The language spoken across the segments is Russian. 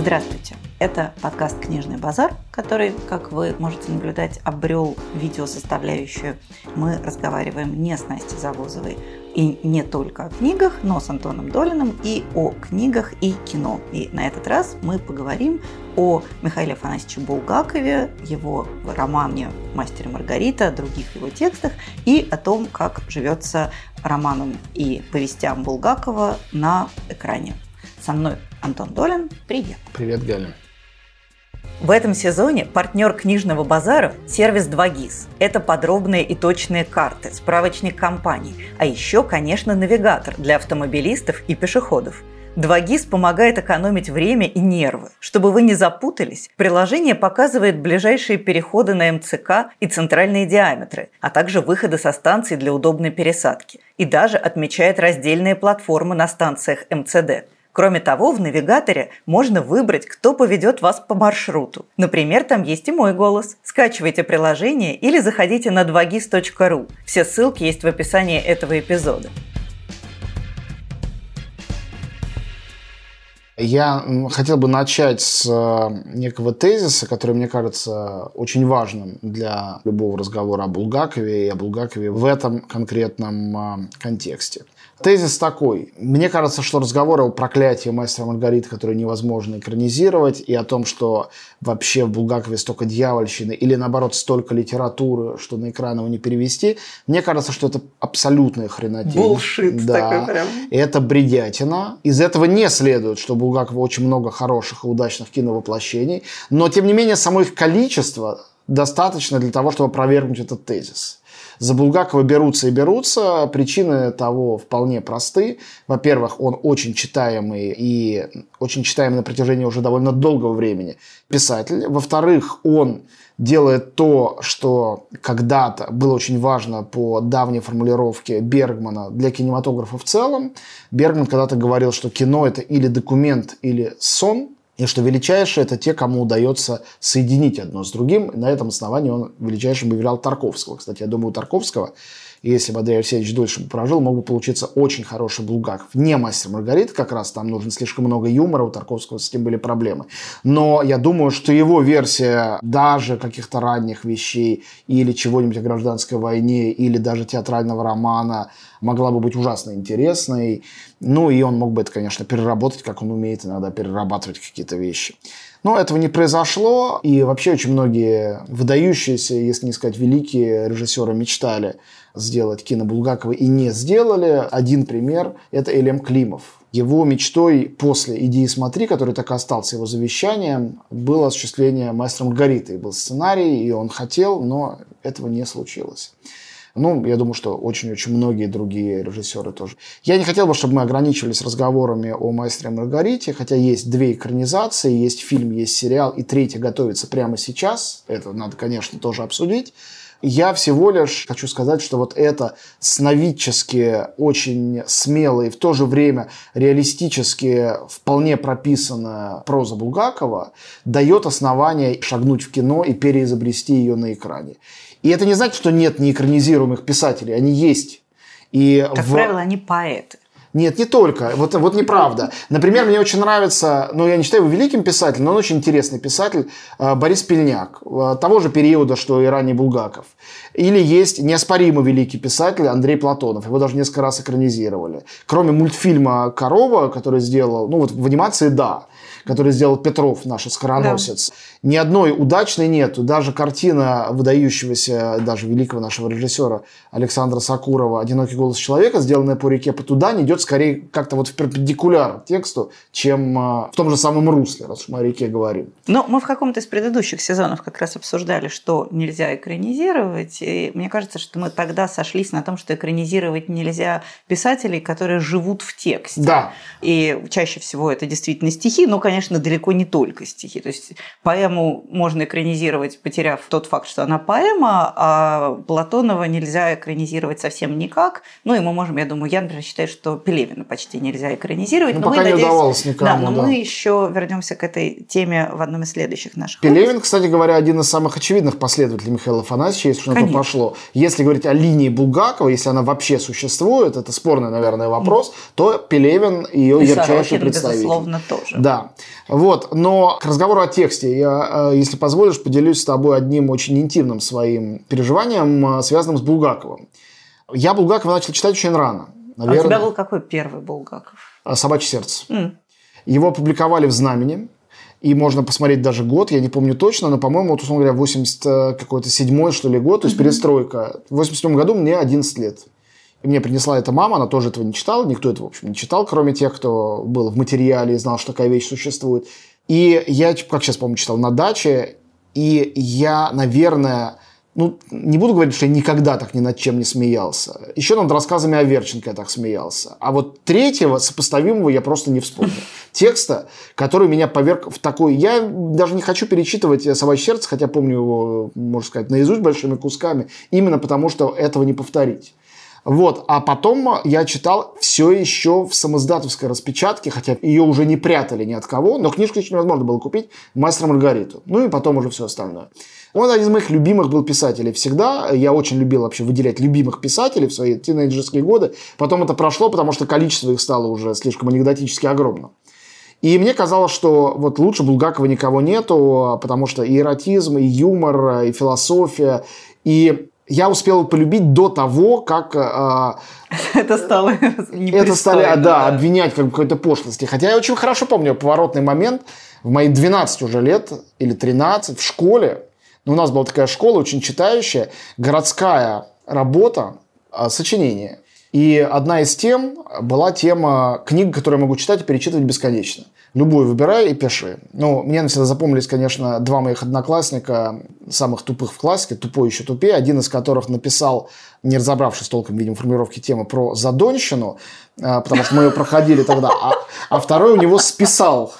Здравствуйте! Это подкаст «Книжный базар», который, как вы можете наблюдать, обрел видеосоставляющую. Мы разговариваем не с Настей Завозовой и не только о книгах, но с Антоном Долиным и о книгах и кино. И на этот раз мы поговорим о Михаиле Афанасьевиче Булгакове, его романе «Мастер и Маргарита», других его текстах и о том, как живется романам и повестям Булгакова на экране. Со мной Антон Долин. Привет. Привет, Галя. В этом сезоне партнер книжного базара – сервис 2GIS. Это подробные и точные карты, справочник компаний, а еще, конечно, навигатор для автомобилистов и пешеходов. 2GIS помогает экономить время и нервы. Чтобы вы не запутались, приложение показывает ближайшие переходы на МЦК и центральные диаметры, а также выходы со станций для удобной пересадки. И даже отмечает раздельные платформы на станциях МЦД. Кроме того, в навигаторе можно выбрать, кто поведет вас по маршруту. Например, там есть и мой голос. Скачивайте приложение или заходите на 2gis.ru. Все ссылки есть в описании этого эпизода. Я хотел бы начать с э, некого тезиса, который, мне кажется, очень важным для любого разговора о Булгакове и о Булгакове в этом конкретном э, контексте. Тезис такой. Мне кажется, что разговоры о проклятии мастера Маргариты, которые невозможно экранизировать, и о том, что вообще в Булгакове столько дьявольщины, или наоборот столько литературы, что на экран его не перевести, мне кажется, что это абсолютная хренотень. Булшит да. такой прям. Это бредятина. Из этого не следует, что Булгакова очень много хороших и удачных киновоплощений, но тем не менее само их количество достаточно для того, чтобы опровергнуть этот тезис. За Булгакова берутся и берутся. Причины того вполне просты. Во-первых, он очень читаемый и очень читаемый на протяжении уже довольно долгого времени писатель. Во-вторых, он делает то, что когда-то было очень важно по давней формулировке Бергмана для кинематографа в целом. Бергман когда-то говорил, что кино это или документ, или сон – и что величайшие – это те, кому удается соединить одно с другим. И на этом основании он величайшим объявлял Тарковского. Кстати, я думаю, у Тарковского, если бы Андрей Алексеевич дольше прожил, мог бы получиться очень хороший Булгаков. Не мастер Маргарита, как раз там нужно слишком много юмора, у Тарковского с этим были проблемы. Но я думаю, что его версия даже каких-то ранних вещей или чего-нибудь о гражданской войне, или даже театрального романа могла бы быть ужасно интересной. Ну, и он мог бы это, конечно, переработать, как он умеет иногда перерабатывать какие-то вещи. Но этого не произошло, и вообще очень многие выдающиеся, если не сказать великие режиссеры мечтали сделать кино Булгакова и не сделали. Один пример – это Элем Климов. Его мечтой после «Иди и смотри», который так и остался его завещанием, было осуществление «Мастера Маргариты». Был сценарий, и он хотел, но этого не случилось. Ну, я думаю, что очень-очень многие другие режиссеры тоже. Я не хотел бы, чтобы мы ограничивались разговорами о «Маэстре Маргарите», хотя есть две экранизации, есть фильм, есть сериал, и третья готовится прямо сейчас. Это надо, конечно, тоже обсудить. Я всего лишь хочу сказать, что вот это сновидчески очень смелое и в то же время реалистически вполне прописанная проза Булгакова дает основание шагнуть в кино и переизобрести ее на экране. И это не значит, что нет неэкранизируемых писателей, они есть. И как в... правило, они поэты. Нет, не только. Вот, вот неправда. Например, мне очень нравится, ну, я не считаю его великим писателем, но он очень интересный писатель, э, Борис Пельняк, э, того же периода, что и ранний Булгаков. Или есть неоспоримо великий писатель Андрей Платонов. Его даже несколько раз экранизировали. Кроме мультфильма «Корова», который сделал, ну, вот в анимации, да который сделал Петров, наш скороносец. Да. Ни одной удачной нету. Даже картина выдающегося, даже великого нашего режиссера Александра Сакурова «Одинокий голос человека», сделанная по реке Потудань, идет скорее как-то вот в перпендикуляр тексту, чем а, в том же самом русле, раз уж мы о реке говорим. Но мы в каком-то из предыдущих сезонов как раз обсуждали, что нельзя экранизировать. И мне кажется, что мы тогда сошлись на том, что экранизировать нельзя писателей, которые живут в тексте. Да. И чаще всего это действительно стихи, но, конечно, далеко не только стихи. То есть поэму можно экранизировать, потеряв тот факт, что она поэма, а Платонова нельзя экранизировать совсем никак. Ну и мы можем, я думаю, я, например, считаю, что Пелевина почти нельзя экранизировать. Ну, но пока мы, не надеюсь, удавалось никому. Да, но да. мы еще вернемся к этой теме в одном из следующих наших Пелевин, выпусков. кстати говоря, один из самых очевидных последователей Михаила Афанасьевича, если на то пошло. Если говорить о линии Булгакова, если она вообще существует, это спорный, наверное, вопрос, mm. то Пелевин ее и ярчайший Сорокин, представитель. безусловно, тоже. Да. Вот, но к разговору о тексте я, э, если позволишь, поделюсь с тобой одним очень интимным своим переживанием, э, связанным с Булгаковым. Я Булгакова начал читать очень рано. Наверное. А у тебя был какой первый Булгаков? «Собачье сердце». Mm. Его опубликовали в «Знамени». И можно посмотреть даже год, я не помню точно, но, по-моему, вот, условно говоря, 80 э, какой-то седьмой, что ли, год, то есть mm-hmm. перестройка. В 87 году мне 11 лет. И мне принесла эта мама, она тоже этого не читала, никто этого, в общем, не читал, кроме тех, кто был в материале и знал, что такая вещь существует. И я, как сейчас помню, читал на даче, и я, наверное, ну, не буду говорить, что я никогда так ни над чем не смеялся. Еще над рассказами о Верченко я так смеялся. А вот третьего, сопоставимого, я просто не вспомнил. Текста, который меня поверг в такой... Я даже не хочу перечитывать «Собачье сердце», хотя помню его, можно сказать, наизусть большими кусками, именно потому, что этого не повторить. Вот. А потом я читал все еще в самоздатовской распечатке, хотя ее уже не прятали ни от кого, но книжку еще невозможно было купить «Мастера Маргариту». Ну и потом уже все остальное. Он один из моих любимых был писателей всегда. Я очень любил вообще выделять любимых писателей в свои тинейджерские годы. Потом это прошло, потому что количество их стало уже слишком анекдотически огромным. И мне казалось, что вот лучше Булгакова никого нету, потому что и эротизм, и юмор, и философия, и я успел полюбить до того, как... Э, это стало Это стали, да, да, обвинять как какой-то пошлости. Хотя я очень хорошо помню поворотный момент в мои 12 уже лет, или 13, в школе. Ну, у нас была такая школа, очень читающая, городская работа, э, сочинение. И одна из тем была тема книг, которые я могу читать и перечитывать бесконечно. Любую выбирай и пиши. Ну, мне навсегда запомнились, конечно, два моих одноклассника, самых тупых в классике, тупой еще тупее, один из которых написал, не разобравшись толком, видимо, формулировки темы про задонщину, а, потому что мы ее проходили тогда, а, а второй у него списал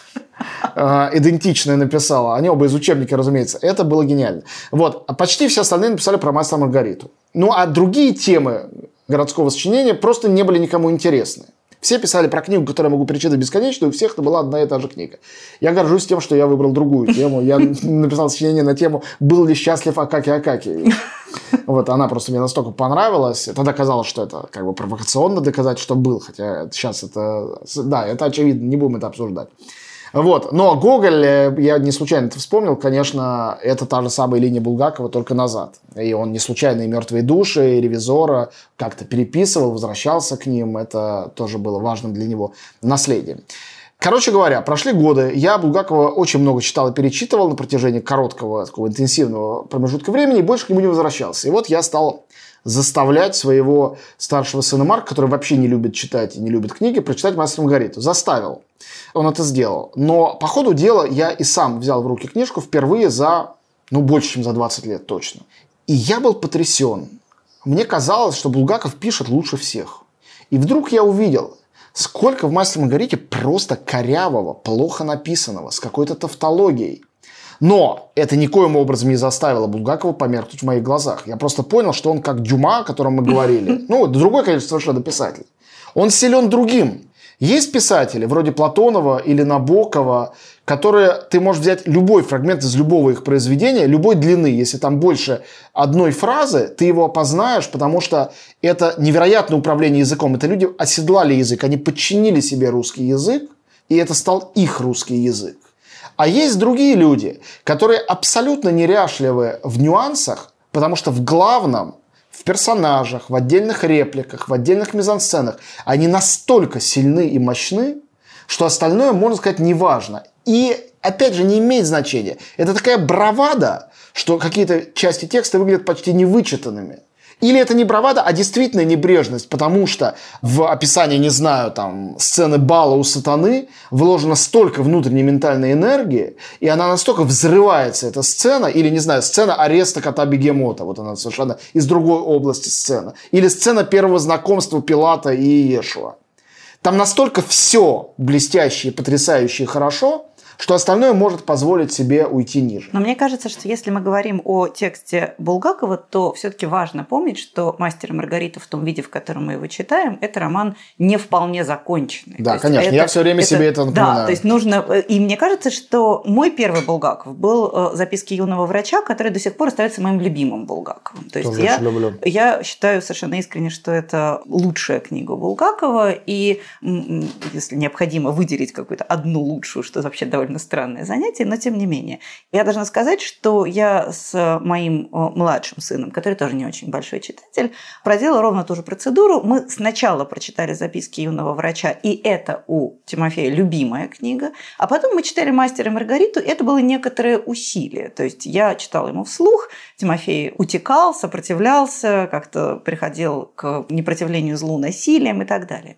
а, идентичное написал. Они оба из учебника, разумеется. Это было гениально. Вот. А почти все остальные написали про мастера Маргариту. Ну, а другие темы городского сочинения просто не были никому интересны. Все писали про книгу, которую я могу перечитать бесконечно, и у всех это была одна и та же книга. Я горжусь тем, что я выбрал другую тему. Я написал сочинение на тему «Был ли счастлив Акаки Акаки?». Вот, она просто мне настолько понравилась. Тогда казалось, что это как бы провокационно доказать, что был. Хотя сейчас это... Да, это очевидно, не будем это обсуждать. Вот. Но Гоголь, э, я не случайно это вспомнил, конечно, это та же самая линия Булгакова, только назад. И он не случайно и «Мертвые души», и «Ревизора» как-то переписывал, возвращался к ним. Это тоже было важным для него наследием. Короче говоря, прошли годы. Я Булгакова очень много читал и перечитывал на протяжении короткого, такого интенсивного промежутка времени и больше к нему не возвращался. И вот я стал заставлять своего старшего сына Марка, который вообще не любит читать и не любит книги, прочитать «Мастер Маргариту». Заставил. Он это сделал. Но по ходу дела я и сам взял в руки книжку впервые за, ну, больше, чем за 20 лет точно. И я был потрясен. Мне казалось, что Булгаков пишет лучше всех. И вдруг я увидел, сколько в «Мастере Маргарите» просто корявого, плохо написанного, с какой-то тавтологией. Но это никоим образом не заставило Булгакова померкнуть в моих глазах. Я просто понял, что он как Дюма, о котором мы говорили. Ну, другой, конечно, совершенно писатель. Он силен другим. Есть писатели, вроде Платонова или Набокова, которые ты можешь взять любой фрагмент из любого их произведения, любой длины, если там больше одной фразы, ты его опознаешь, потому что это невероятное управление языком. Это люди оседлали язык, они подчинили себе русский язык, и это стал их русский язык. А есть другие люди, которые абсолютно неряшливы в нюансах, потому что в главном в персонажах, в отдельных репликах, в отдельных мизансценах, они настолько сильны и мощны, что остальное, можно сказать, неважно. И, опять же, не имеет значения. Это такая бравада, что какие-то части текста выглядят почти невычитанными. Или это не бравада, а действительно небрежность, потому что в описании, не знаю, там, сцены бала у сатаны вложено столько внутренней ментальной энергии, и она настолько взрывается, эта сцена, или, не знаю, сцена ареста кота Бегемота, вот она совершенно из другой области сцена, или сцена первого знакомства Пилата и Иешуа. Там настолько все блестяще, потрясающе и хорошо, что остальное может позволить себе уйти ниже. Но мне кажется, что если мы говорим о тексте Булгакова, то все-таки важно помнить, что «Мастер и Маргарита» в том виде, в котором мы его читаем, это роман не вполне законченный. Да, конечно, это, я все время это, себе это напоминаю. Да, то есть нужно... И мне кажется, что мой первый Булгаков был э, «Записки юного врача», который до сих пор остается моим любимым Булгаковым. То есть Тоже я, люблю. я считаю совершенно искренне, что это лучшая книга Булгакова, и если необходимо выделить какую-то одну лучшую, что вообще довольно странное занятие, но тем не менее. Я должна сказать, что я с моим э, младшим сыном, который тоже не очень большой читатель, проделала ровно ту же процедуру. Мы сначала прочитали записки юного врача, и это у Тимофея любимая книга, а потом мы читали «Мастера и Маргариту», и это было некоторое усилие. То есть я читала ему вслух, Тимофей утекал, сопротивлялся, как-то приходил к непротивлению злу насилием и так далее.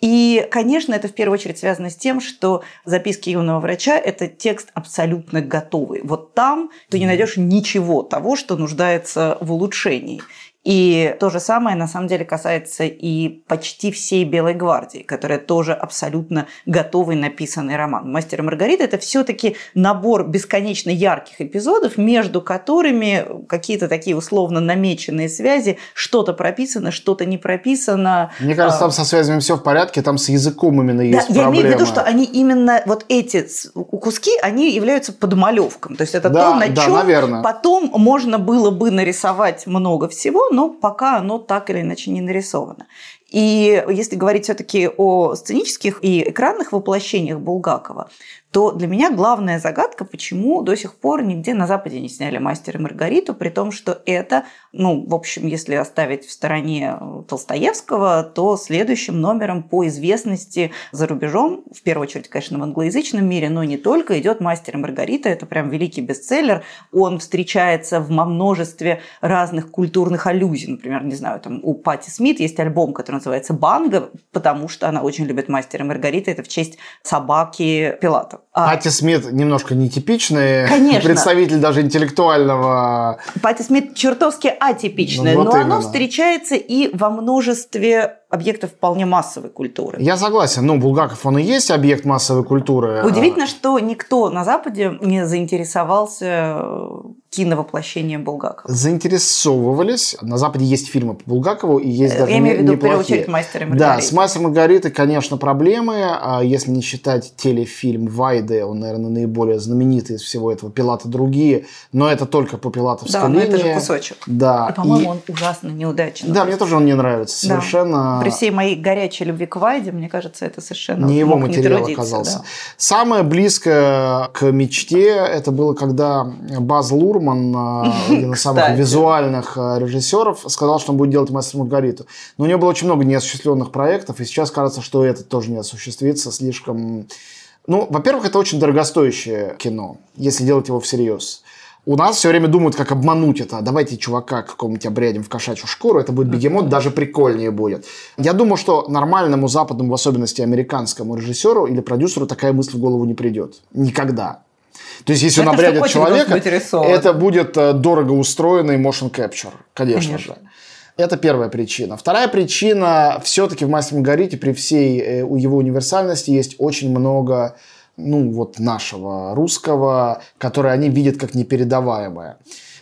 И, конечно, это в первую очередь связано с тем, что записки юного врача – это текст абсолютно готовый. Вот там ты не найдешь ничего того, что нуждается в улучшении. И то же самое, на самом деле, касается и почти всей Белой гвардии, которая тоже абсолютно готовый написанный роман. «Мастер и Маргарита» – это все-таки набор бесконечно ярких эпизодов, между которыми какие-то такие условно намеченные связи, что-то прописано, что-то не прописано. Мне кажется, там со связями все в порядке, там с языком именно есть да, проблема. Я имею в виду, что они именно, вот эти куски, они являются подмалевком. То есть это да, то, на да, чем наверное. потом можно было бы нарисовать много всего, но пока оно так или иначе не нарисовано. И если говорить все-таки о сценических и экранных воплощениях Булгакова, то для меня главная загадка, почему до сих пор нигде на Западе не сняли «Мастера и Маргариту», при том, что это, ну, в общем, если оставить в стороне Толстоевского, то следующим номером по известности за рубежом, в первую очередь, конечно, в англоязычном мире, но не только, идет «Мастер и Маргарита». Это прям великий бестселлер. Он встречается в множестве разных культурных аллюзий. Например, не знаю, там у Пати Смит есть альбом, который называется «Банга», потому что она очень любит «Мастера и Маргарита». Это в честь собаки Пилата. А... Пати Смит немножко нетипичный Конечно. представитель даже интеллектуального. Пати Смит чертовски атипичная, Ну, вот но именно. оно встречается и во множестве объектов вполне массовой культуры. Я согласен, ну, Булгаков, он и есть объект массовой культуры. Удивительно, что никто на Западе не заинтересовался киновоплощением Булгакова. Заинтересовывались. На Западе есть фильмы по Булгакову, и есть даже Я имею в виду, в первую неплохие. очередь, «Мастер и Да, Маргарита». с «Мастером Маргаритой», конечно, проблемы. А Если не считать телефильм Вайды, он, наверное, наиболее знаменитый из всего этого. «Пилаты другие», но это только по пилатовской Да, линии. это же кусочек. Да. И, по-моему, и- он ужасно неудачный. Да, мне тоже он не нравится Да. Совершенно. При всей моей горячей любви к Вайде, мне кажется, это совершенно не его материал трудиться, оказался. да. Самое близкое к мечте это было, когда Баз Лурман, э, один из самых визуальных э, режиссеров, сказал, что он будет делать «Мастер Маргариту». Но у него было очень много неосуществленных проектов, и сейчас кажется, что это тоже не осуществится слишком... Ну, во-первых, это очень дорогостоящее кино, если делать его всерьез. У нас все время думают, как обмануть это. Давайте чувака какому-нибудь обрядем в кошачью шкуру, это будет бегемот, даже прикольнее будет. Я думаю, что нормальному западному, в особенности американскому режиссеру или продюсеру такая мысль в голову не придет. Никогда. То есть, если Это он обрядит человека, это будет э, дорого устроенный motion capture, конечно, Конечно. же. Это первая причина. Вторая причина, все-таки в «Мастере и Маргарите» при всей э, его универсальности есть очень много ну, вот нашего русского, которое они видят как непередаваемое.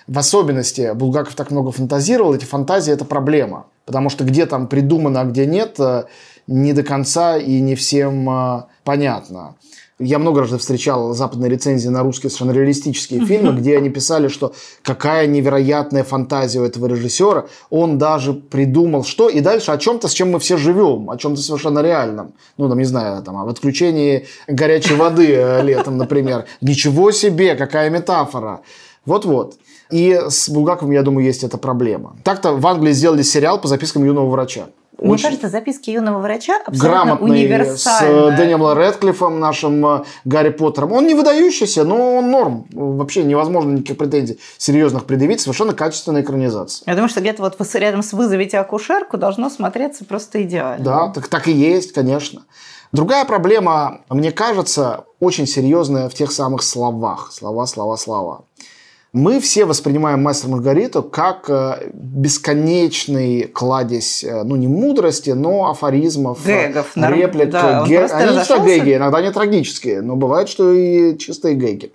В особенности Булгаков так много фантазировал, эти фантазии – это проблема. Потому что где там придумано, а где нет, э, не до конца и не всем э, понятно. Я много раз встречал западные рецензии на русские совершенно реалистические фильмы, где они писали, что какая невероятная фантазия у этого режиссера. Он даже придумал что, и дальше о чем-то, с чем мы все живем, о чем-то совершенно реальном. Ну, там, не знаю, там, об отключении горячей воды э, летом, например. Ничего себе, какая метафора. Вот-вот. И с Булгаковым, я думаю, есть эта проблема. Так-то в Англии сделали сериал по запискам юного врача. Мне Очень кажется, записки юного врача абсолютно грамотный с э, Дэниелом Рэдклиффом, нашим э, Гарри Поттером. Он не выдающийся, но он норм. Вообще невозможно никаких претензий серьезных предъявить. Совершенно качественная экранизация. Я думаю, что где-то вот рядом с «Вызовите акушерку» должно смотреться просто идеально. Да, так, так и есть, конечно. Другая проблема, мне кажется, очень серьезная в тех самых словах. Слова, слова, слова. Мы все воспринимаем «Мастер Маргариту» как э, бесконечный кладезь, э, ну, не мудрости, но афоризмов, Гэгов, реплик. Да, гэ... Они не что гэги, иногда они трагические, но бывает, что и чистые гэги.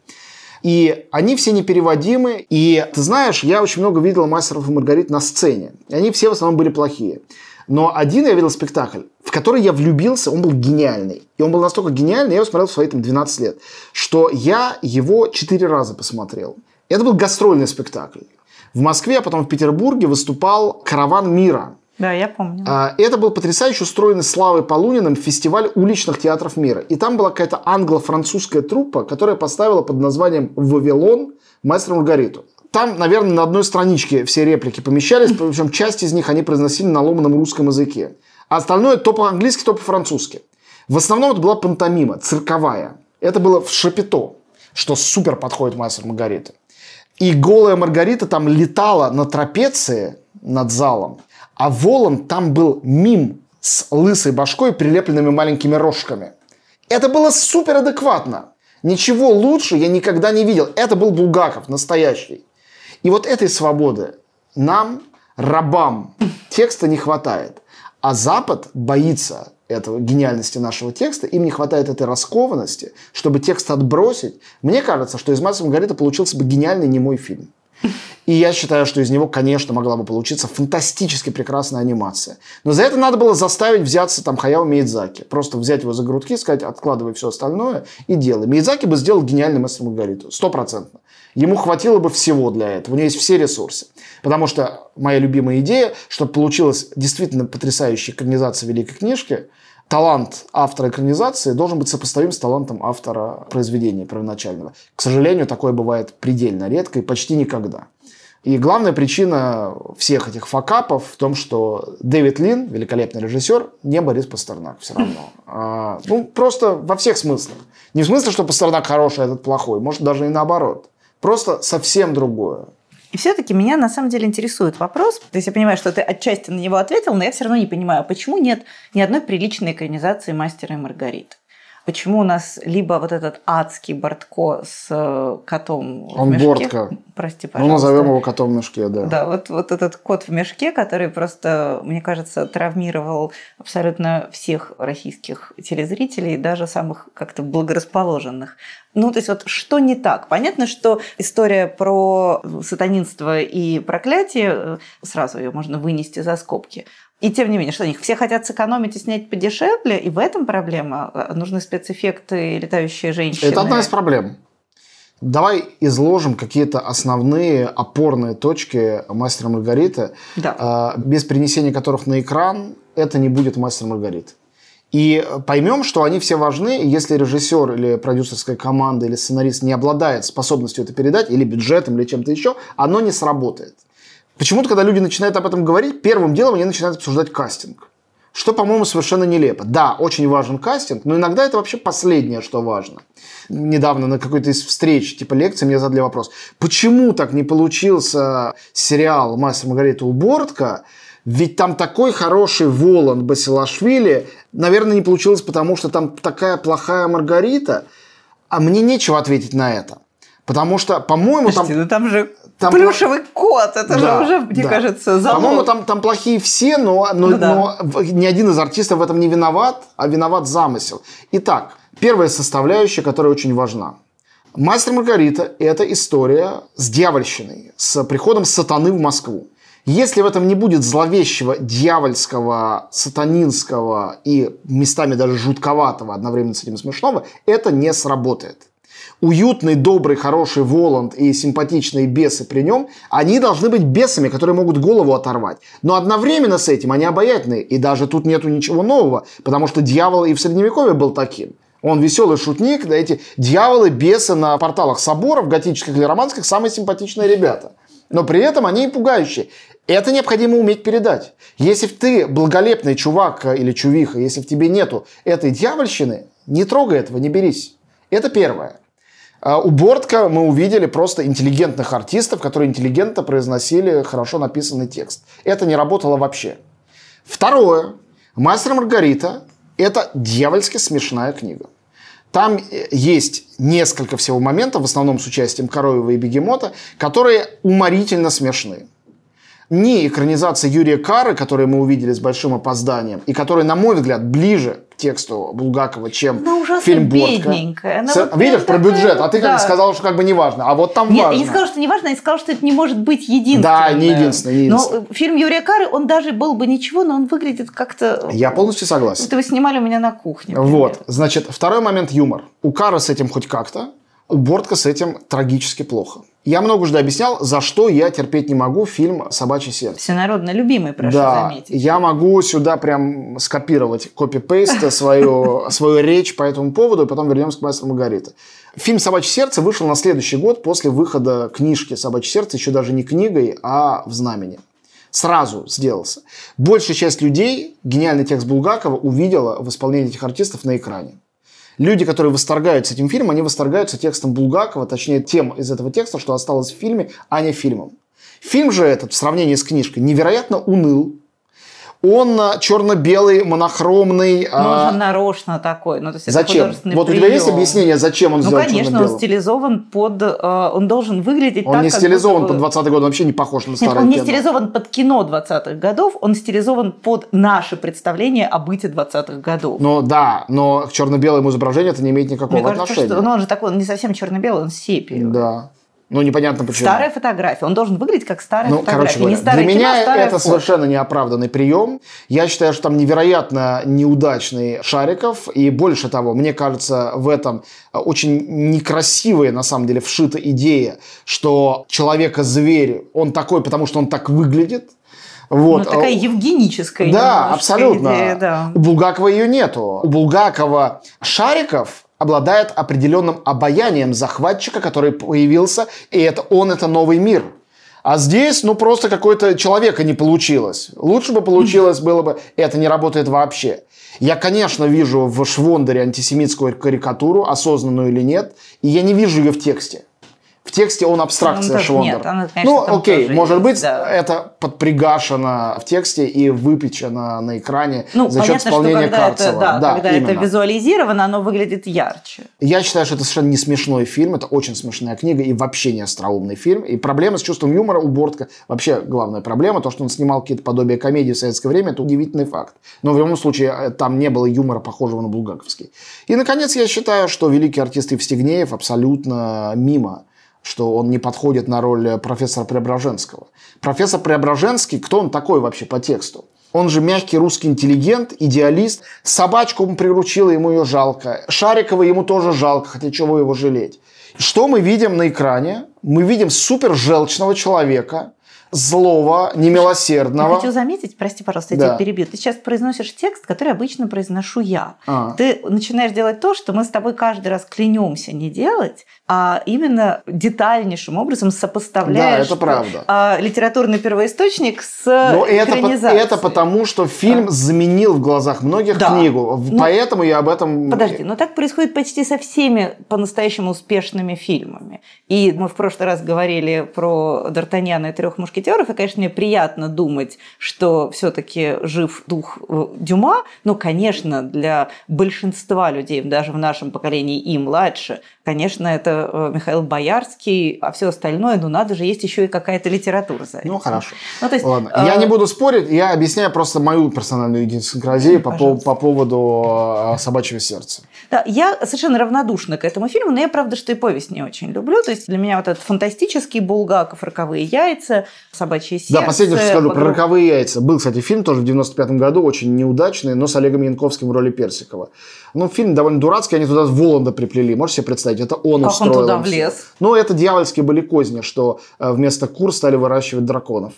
И они все непереводимы. И ты знаешь, я очень много видел мастеров и Маргарит на сцене. И они все в основном были плохие. Но один я видел спектакль, в который я влюбился, он был гениальный. И он был настолько гениальный, я его смотрел в свои там, 12 лет, что я его 4 раза посмотрел. Это был гастрольный спектакль. В Москве, а потом в Петербурге выступал «Караван мира». Да, я помню. А, это был потрясающе устроенный Славой Полуниным фестиваль уличных театров мира. И там была какая-то англо-французская труппа, которая поставила под названием «Вавилон» мастера Маргариту. Там, наверное, на одной страничке все реплики помещались, причем часть из них они произносили на ломаном русском языке. А остальное то по-английски, то по-французски. В основном это была пантомима, цирковая. Это было в шапито, что супер подходит мастеру Маргариты. И голая Маргарита там летала на трапеции над залом, а Волан там был мим с лысой башкой, прилепленными маленькими рожками. Это было супер адекватно. Ничего лучше я никогда не видел. Это был Булгаков, настоящий. И вот этой свободы нам, рабам, текста не хватает. А Запад боится этого гениальности нашего текста, им не хватает этой раскованности, чтобы текст отбросить. Мне кажется, что из «Масса Маргарита» получился бы гениальный немой фильм. И я считаю, что из него, конечно, могла бы получиться фантастически прекрасная анимация. Но за это надо было заставить взяться там Хаяо Миядзаки. Просто взять его за грудки, сказать, откладывай все остальное и делай. Миядзаки бы сделал гениальный мастер Маргариту. Стопроцентно. Ему хватило бы всего для этого. У него есть все ресурсы. Потому что моя любимая идея, чтобы получилась действительно потрясающая экранизация великой книжки, талант автора экранизации должен быть сопоставим с талантом автора произведения первоначального. К сожалению, такое бывает предельно редко и почти никогда. И главная причина всех этих факапов в том, что Дэвид Лин, великолепный режиссер, не Борис Пастернак все равно. А, ну, просто во всех смыслах. Не в смысле, что Пастернак хороший, а этот плохой. Может, даже и наоборот. Просто совсем другое. И все-таки меня на самом деле интересует вопрос. То есть я понимаю, что ты отчасти на него ответил, но я все равно не понимаю, почему нет ни одной приличной экранизации «Мастера и Маргариты» почему у нас либо вот этот адский Бортко с э, котом Он в мешке. Бортко. Прости, пожалуйста. Ну, назовем его котом в мешке, да. Да, вот, вот этот кот в мешке, который просто, мне кажется, травмировал абсолютно всех российских телезрителей, даже самых как-то благорасположенных. Ну, то есть вот что не так? Понятно, что история про сатанинство и проклятие, э, сразу ее можно вынести за скобки. И тем не менее, что они все хотят сэкономить и снять подешевле, и в этом проблема. А, нужны спецэффекты, летающие женщины. Это одна из проблем. Давай изложим какие-то основные опорные точки мастера Маргариты, да. А, без принесения которых на экран это не будет мастер Маргариты. И поймем, что они все важны, и если режиссер или продюсерская команда или сценарист не обладает способностью это передать, или бюджетом, или чем-то еще, оно не сработает. Почему-то, когда люди начинают об этом говорить, первым делом они начинают обсуждать кастинг. Что, по-моему, совершенно нелепо. Да, очень важен кастинг, но иногда это вообще последнее, что важно. Недавно на какой-то из встреч, типа лекции, мне задали вопрос, почему так не получился сериал «Мастер Маргарита Убортка», ведь там такой хороший Волан Басилашвили, наверное, не получилось, потому что там такая плохая Маргарита, а мне нечего ответить на это. Потому что, по-моему, там... ну там же там плюшевый кот, это да, же уже, мне да. кажется, залог. По-моему, там, там плохие все, но, но, ну, да. но ни один из артистов в этом не виноват, а виноват замысел. Итак, первая составляющая, которая очень важна. «Мастер Маргарита» – это история с дьявольщиной, с приходом сатаны в Москву. Если в этом не будет зловещего, дьявольского, сатанинского и местами даже жутковатого, одновременно с этим смешного, это не сработает уютный, добрый, хороший Воланд и симпатичные бесы при нем, они должны быть бесами, которые могут голову оторвать. Но одновременно с этим они обаятельные. И даже тут нету ничего нового, потому что дьявол и в Средневековье был таким. Он веселый шутник, да эти дьяволы, бесы на порталах соборов, готических или романских, самые симпатичные ребята. Но при этом они и пугающие. Это необходимо уметь передать. Если ты благолепный чувак или чувиха, если в тебе нету этой дьявольщины, не трогай этого, не берись. Это первое. А у Бортка мы увидели просто интеллигентных артистов, которые интеллигентно произносили хорошо написанный текст. Это не работало вообще. Второе. «Мастер Маргарита» – это дьявольски смешная книга. Там э, есть несколько всего моментов, в основном с участием Коровьева и Бегемота, которые уморительно смешны не экранизация Юрия Кары, которую мы увидели с большим опозданием, и которая, на мой взгляд, ближе тексту Булгакова, чем фильм бедненькая. Она вот Видишь, про бюджет, а ты да. сказала, что как бы не важно, а вот там Нет, важно. я не сказала, что не важно, я сказала, что это не может быть единственным. Да, не единственное, не единственное. Но фильм Юрия Кары, он даже был бы ничего, но он выглядит как-то... Я полностью согласен. Это вы снимали у меня на кухне. Например. Вот, значит, второй момент юмор. У Кары с этим хоть как-то, у Бортка с этим трагически плохо. Я много уже объяснял, за что я терпеть не могу фильм «Собачье сердце». Всенародно любимый, прошу да, заметить. я могу сюда прям скопировать копи-пейст свою, свою речь по этому поводу, и потом вернемся к «Мастеру Маргариты». Фильм «Собачье сердце» вышел на следующий год после выхода книжки «Собачье сердце», еще даже не книгой, а в знамени. Сразу сделался. Большая часть людей гениальный текст Булгакова увидела в исполнении этих артистов на экране. Люди, которые восторгаются этим фильмом, они восторгаются текстом Булгакова, точнее тем из этого текста, что осталось в фильме, а не фильмом. Фильм же этот в сравнении с книжкой невероятно уныл, он а, черно-белый, монохромный. Ну, а... он нарочно такой. Ну, то есть зачем? Вот у тебя есть объяснение, зачем он ну, сделал конечно, он стилизован под... Э, он должен выглядеть он так, не стилизован под 20-й год, он вообще не похож на старое Нет, он не кино. стилизован под кино 20-х годов, он стилизован под наше представление о быте 20-х годов. Ну, да, но к черно-белому изображению это не имеет никакого Мне кажется, отношения. Что, ну, он же такой, он не совсем черно-белый, он сепиевый. Да. Ну, непонятно почему. Старая фотография. Он должен выглядеть как старая ну, фотография. Короче говоря, не старая для меня кино, а это фото. совершенно неоправданный прием. Я считаю, что там невероятно неудачный Шариков. И больше того, мне кажется, в этом очень некрасивая, на самом деле, вшита идея, что человека-зверь, он такой, потому что он так выглядит. Вот. Ну, такая евгеническая. Да, абсолютно. Идея, да. У Булгакова ее нету. У Булгакова Шариков обладает определенным обаянием захватчика, который появился, и это он это новый мир. А здесь, ну, просто какой-то человека не получилось. Лучше бы получилось было бы, это не работает вообще. Я, конечно, вижу в Швондере антисемитскую карикатуру, осознанную или нет, и я не вижу ее в тексте. В тексте он абстракция ну, Швондер. Нет, она, конечно, ну, окей, может есть, быть, да. это подпригашено в тексте и выпечено на экране ну, за счет исполнения что когда Карцева. Это, да, да, когда именно. это визуализировано, оно выглядит ярче. Я считаю, что это совершенно не смешной фильм, это очень смешная книга и вообще не остроумный фильм. И проблема с чувством юмора у Бортка, вообще главная проблема, то, что он снимал какие-то подобия комедии в советское время, это удивительный факт. Но в любом случае э, там не было юмора, похожего на булгаковский. И, наконец, я считаю, что великий артист Евстигнеев абсолютно мимо что он не подходит на роль профессора Преображенского. Профессор Преображенский, кто он такой вообще по тексту? Он же мягкий русский интеллигент, идеалист. Собачку он приручил, ему ее жалко. Шарикова ему тоже жалко, хотя чего его жалеть. Что мы видим на экране? Мы видим супер желчного человека, злого, немилосердного. Я хочу заметить, прости, пожалуйста, я Да. тебя перебью. Ты сейчас произносишь текст, который обычно произношу я. А. Ты начинаешь делать то, что мы с тобой каждый раз клянемся не делать, а именно детальнейшим образом сопоставляешь Да, это правда. а, литературный первоисточник с Но это, по- это потому, что фильм заменил в глазах многих Да. книгу. Ну, Поэтому я об этом... Подожди, но так происходит почти со всеми по-настоящему успешными фильмами. И мы в прошлый раз говорили про Д'Артаньяна и трех мушкетеров, и, конечно, мне приятно думать, что все-таки жив дух э, Дюма, но, конечно, для большинства людей, даже в нашем поколении и младше, конечно, это э, Михаил Боярский, а все остальное, ну надо же, есть еще и какая-то литература за этим. Ну, хорошо. Ну, то есть, Ладно. э, Я не буду спорить, я объясняю просто мою персональную идиосинкразию по, Пожалуйста. по поводу э, собачьего сердца. Да, я совершенно равнодушна к этому фильму, но я, правда, что и повесть не очень люблю. То есть для меня вот этот фантастический Булгаков, роковые яйца, собачье сердце. Да, последнее, что скажу, про «Вокруг роковые яйца. Был, кстати, фильм тоже в 95 году, очень неудачный, но с Олегом Янковским в роли Персикова. Ну, фильм довольно дурацкий, они туда Воланда приплели. Можете себе представить, это он Как он устроил туда им всё. влез? Ну, это дьявольские были козни, что э, вместо кур стали выращивать драконов.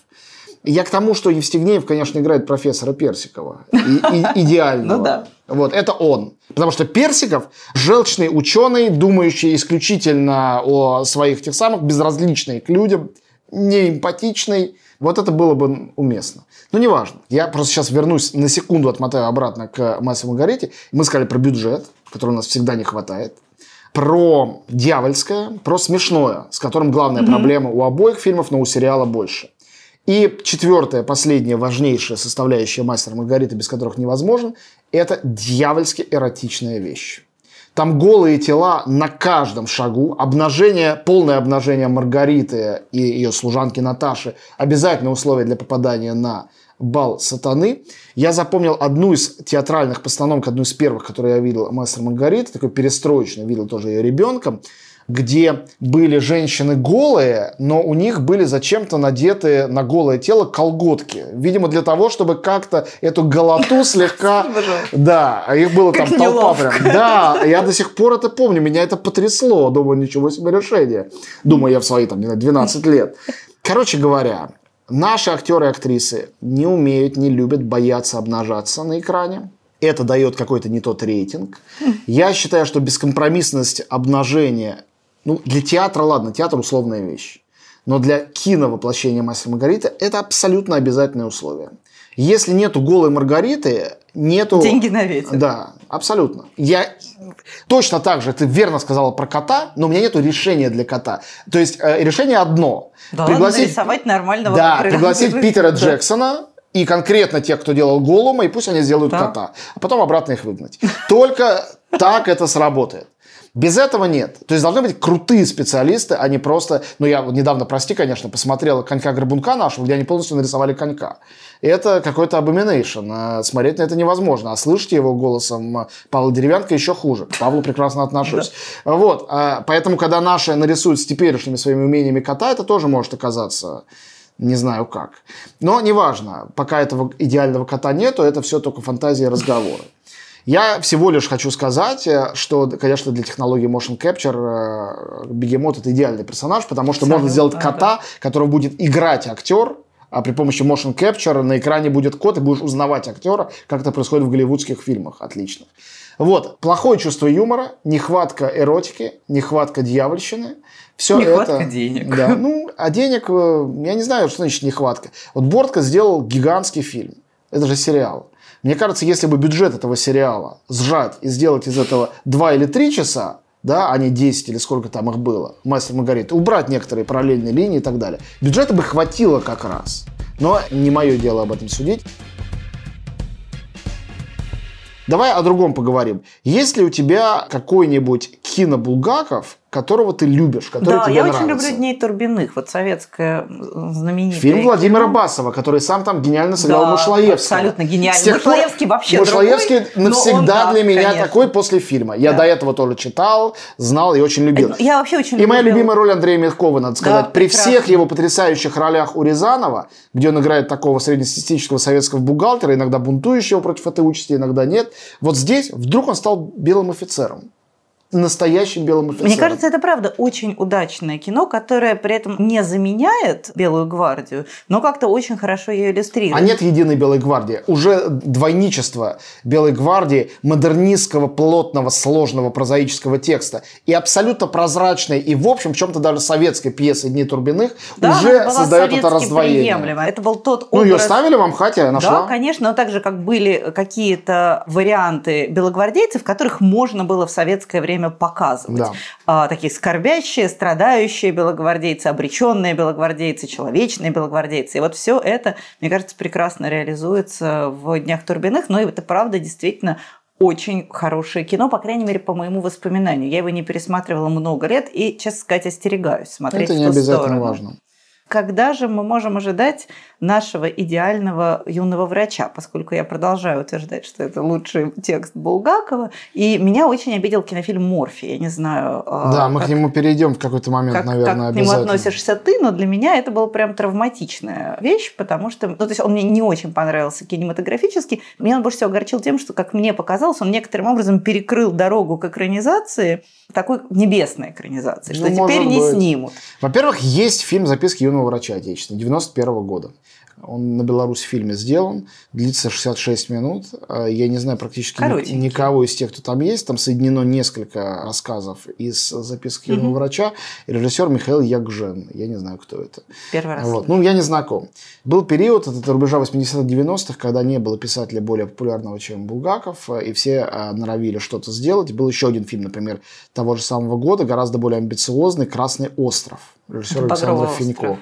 Я к тому, что Евстигнеев, конечно, играет профессора Персикова. И- и- идеального. Ну да. Вот, это он. Потому что Персиков – желчный ученый, думающий исключительно о своих тех самых, безразличный к людям, неэмпатичный. Вот это было бы уместно. Но неважно. Я просто сейчас вернусь, на секунду отмотаю обратно к Массе Маргарите. Мы сказали про бюджет, который у нас всегда не хватает. Про дьявольское, про смешное, с которым главная проблема у обоих фильмов, но у сериала больше. И четвертая, последняя, важнейшая составляющая мастера Маргариты, без которых невозможен, это дьявольски эротичная вещь. Там голые тела на каждом шагу, обнажение, полное обнажение Маргариты и ее служанки Наташи, обязательное условие для попадания на бал сатаны. Я запомнил одну из театральных постановок, одну из первых, которую я видел «Мастер Маргарита», такой перестроечный, видел тоже ее ребенком, где были женщины голые, но у них были зачем-то надеты на голое тело колготки. Видимо, для того, чтобы как-то эту голоту слегка... Да, а их было там толпа прям. Да, я до сих пор это помню, меня это потрясло. Думаю, ничего себе решение. Думаю, я в свои там, 12 лет. Короче говоря, Наши актеры и актрисы не умеют, не любят бояться обнажаться на экране. Это дает какой-то не тот рейтинг. Я считаю, что бескомпромиссность обнажения, ну, для театра, ладно, театр условная вещь. Но для киновоплощения Мастера Маргариты это абсолютно обязательное условие. Если нету голой Маргариты, нету... Деньги на ветер. Да, абсолютно. Я точно так же, ты верно сказала про кота, но у меня нету решения для кота. То есть э, решение одно. Да, пригласить... нарисовать нормального Да, пригласить Питера да. Джексона, и конкретно тех, кто делал Голума, и пусть они сделают да. кота, а потом обратно их выгнать. Только так это сработает. Без этого нет. То есть должны быть крутые специалисты, а не просто... Ну, я недавно, прости, конечно, посмотрел «Конька-горбунка» нашего, где они полностью нарисовали конька. И это какой-то abomination. А смотреть на это невозможно. А слышать его голосом Павла Деревянка еще хуже. К Павлу прекрасно отношусь. Да. Вот. А поэтому, когда наши нарисуют с теперешними своими умениями кота, это тоже может оказаться не знаю как. Но неважно, пока этого идеального кота нету, это все только фантазии и разговоры. Я всего лишь хочу сказать, э, что, конечно, для технологии motion capture бегемот это идеальный персонаж, потому что Абсолютно, можно сделать кота, да. которого будет играть актер, а при помощи motion capture на экране будет кот, и будешь узнавать актера, как это происходит в голливудских фильмах отличных. Вот, плохое чувство юмора, нехватка эротики, нехватка дьявольщины. Все нехватка это, денег. Да, ну, а денег, э, я не знаю, что значит нехватка. Вот Бортко сделал гигантский фильм. Это же сериал. Мне кажется, если бы бюджет этого сериала сжать и сделать из этого 2 или 3 часа, да, а не 10 или сколько там их было, Мастер Маргарита, убрать некоторые параллельные линии и так далее, бюджета бы хватило как раз. Но не мое дело об этом судить. Давай о другом поговорим. Есть ли у тебя какой-нибудь кино Булгаков, которого ты любишь, который да, тебе я нравится. очень люблю «Дней Турбиных», вот советская знаменитая. Фильм Владимира. Басова, который сам там гениально сыграл да, Мушлаевского. абсолютно гениально. Мушлаевский вообще Мушлаевский другой, навсегда он, для меня конечно. такой после фильма. Я да. до этого тоже читал, знал и очень любил. Я вообще очень И моя любимая роль Андрея Мягкова, надо сказать. Да, При прекрасно. всех его потрясающих ролях у Рязанова, где он играет такого среднестатистического советского бухгалтера, иногда бунтующего против этой участи, иногда нет. Вот здесь вдруг он стал белым офицером настоящим белым офицером. Мне кажется, это правда очень удачное кино, которое при этом не заменяет Белую гвардию, но как-то очень хорошо ее иллюстрирует. А нет единой Белой гвардии. Уже двойничество Белой гвардии, модернистского, плотного, сложного, прозаического текста и абсолютно прозрачной и, в общем, в чем-то даже советской пьесы «Дни Турбиных» да, уже создает это раздвоение. Приемлемо. Это был тот образ... Ну, ее ставили в Амхате, я нашла. Да, конечно, но так же, как были какие-то варианты белогвардейцев, которых можно было в советское время время показывать. Да. А, такие скорбящие, страдающие белогвардейцы, обреченные белогвардейцы, человечные белогвардейцы. И вот все это, мне кажется, прекрасно реализуется в «Днях Турбиных». Но это правда действительно очень хорошее кино, по крайней мере, по моему воспоминанию. Я его не пересматривала много лет и, честно сказать, остерегаюсь смотреть Это в не ту обязательно сторону. важно. Когда же мы можем ожидать нашего идеального юного врача, поскольку я продолжаю утверждать, что это лучший текст Булгакова, и меня очень обидел кинофильм «Морфи», я не знаю... А, да, мы к нему перейдем в какой-то момент, как, наверное, как к нему относишься ты, но для меня это была прям травматичная вещь, потому что, ну, то есть он мне не очень понравился кинематографически, меня он больше всего огорчил тем, что, как мне показалось, он некоторым образом перекрыл дорогу к экранизации, такой небесной экранизации, что ну, теперь не быть. снимут. Во-первых, есть фильм «Записки юного врача отечественного» 91 -го года. Он на Беларусь фильме сделан, длится 66 минут. А, я не знаю практически никого из тех, кто там есть. Там соединено несколько рассказов из записки юного угу. врача. режиссер Михаил Ягжен. Я не знаю, кто это. Первый раз. Вот. Ну, я не знаком. Был период, это рубежа 80-90-х, когда не было писателя более популярного, чем Булгаков, и все а, норовили что-то сделать. Был еще один фильм, например, того же самого года, гораздо более амбициозный «Красный остров» режиссер Александр Финько.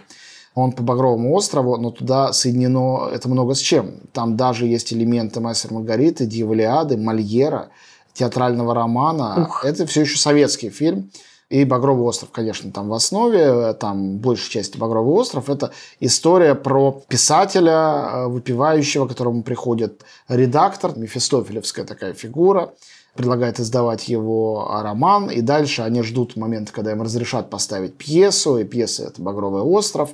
Он по Багровому острову, но туда соединено это много с чем. Там даже есть элементы Мастер Маргариты, Дьяволиады, Мольера. театрального романа. Ух. Это все еще советский фильм. И «Багровый остров», конечно, там в основе, там большая часть «Багровый остров» — это история про писателя, э, выпивающего, к которому приходит редактор, мефистофелевская такая фигура, предлагает издавать его роман, и дальше они ждут момента, когда им разрешат поставить пьесу, и пьеса — это «Багровый остров».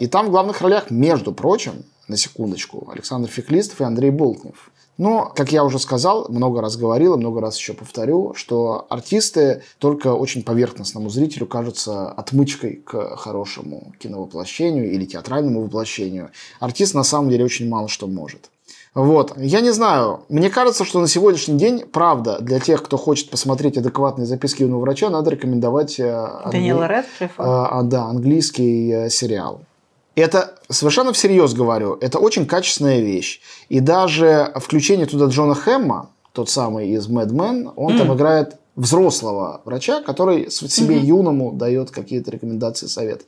И там в главных ролях, между прочим, на секундочку, Александр Феклистов и Андрей Болтнев. Но, как я уже сказал, много раз говорил и много раз еще повторю, что артисты только очень поверхностному зрителю кажутся отмычкой к хорошему киновоплощению или театральному воплощению. Артист на самом деле очень мало что может. Вот. Я не знаю. Мне кажется, что на сегодняшний день, правда, для тех, кто хочет посмотреть адекватные записки юного врача, надо рекомендовать э, Даниэла англи... Редклиффа. А, да, английский э, сериал. Это совершенно всерьез говорю, это очень качественная вещь. И даже включение туда Джона Хэмма, тот самый из Mad Men, он mm. там играет взрослого врача, который себе mm-hmm. юному дает какие-то рекомендации, совет.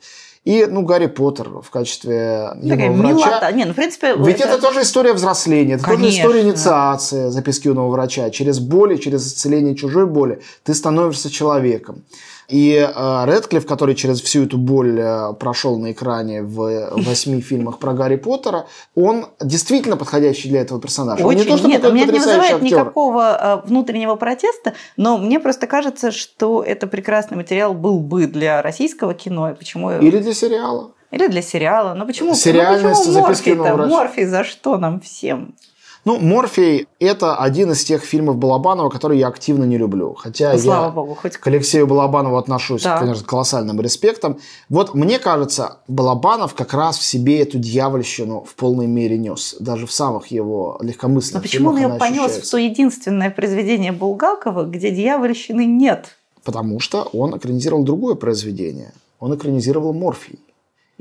И, ну, Гарри Поттер в качестве Такая юного врача. Милота. Не, ну, в принципе, Ведь это... это тоже история взросления, это Конечно. тоже история инициации записки юного врача. Через боли, через исцеление чужой боли ты становишься человеком. И э, Редклифф, который через всю эту боль э, прошел на экране в восьми фильмах про Гарри Поттера, он действительно подходящий для этого персонажа. Очень. не то, что Нет, у меня не вызывает актер. никакого э, внутреннего протеста, но мне просто кажется, что это прекрасный материал был бы для российского кино. И почему... Или для сериала. Или для сериала. Но почему, ну, почему Морфий-то? Морфий за что нам всем? Ну, «Морфий» — это один из тех фильмов Балабанова, которые я активно не люблю. Хотя ну, Слава я Богу, хоть... к Алексею Балабанову отношусь, да. конечно, с колоссальным респектом. Вот мне кажется, Балабанов как раз в себе эту дьявольщину в полной мере нес. Даже в самых его легкомысленных Но почему он ее понес в то единственное произведение Булгакова, где дьявольщины нет? Потому что он экранизировал другое произведение. Он экранизировал «Морфий».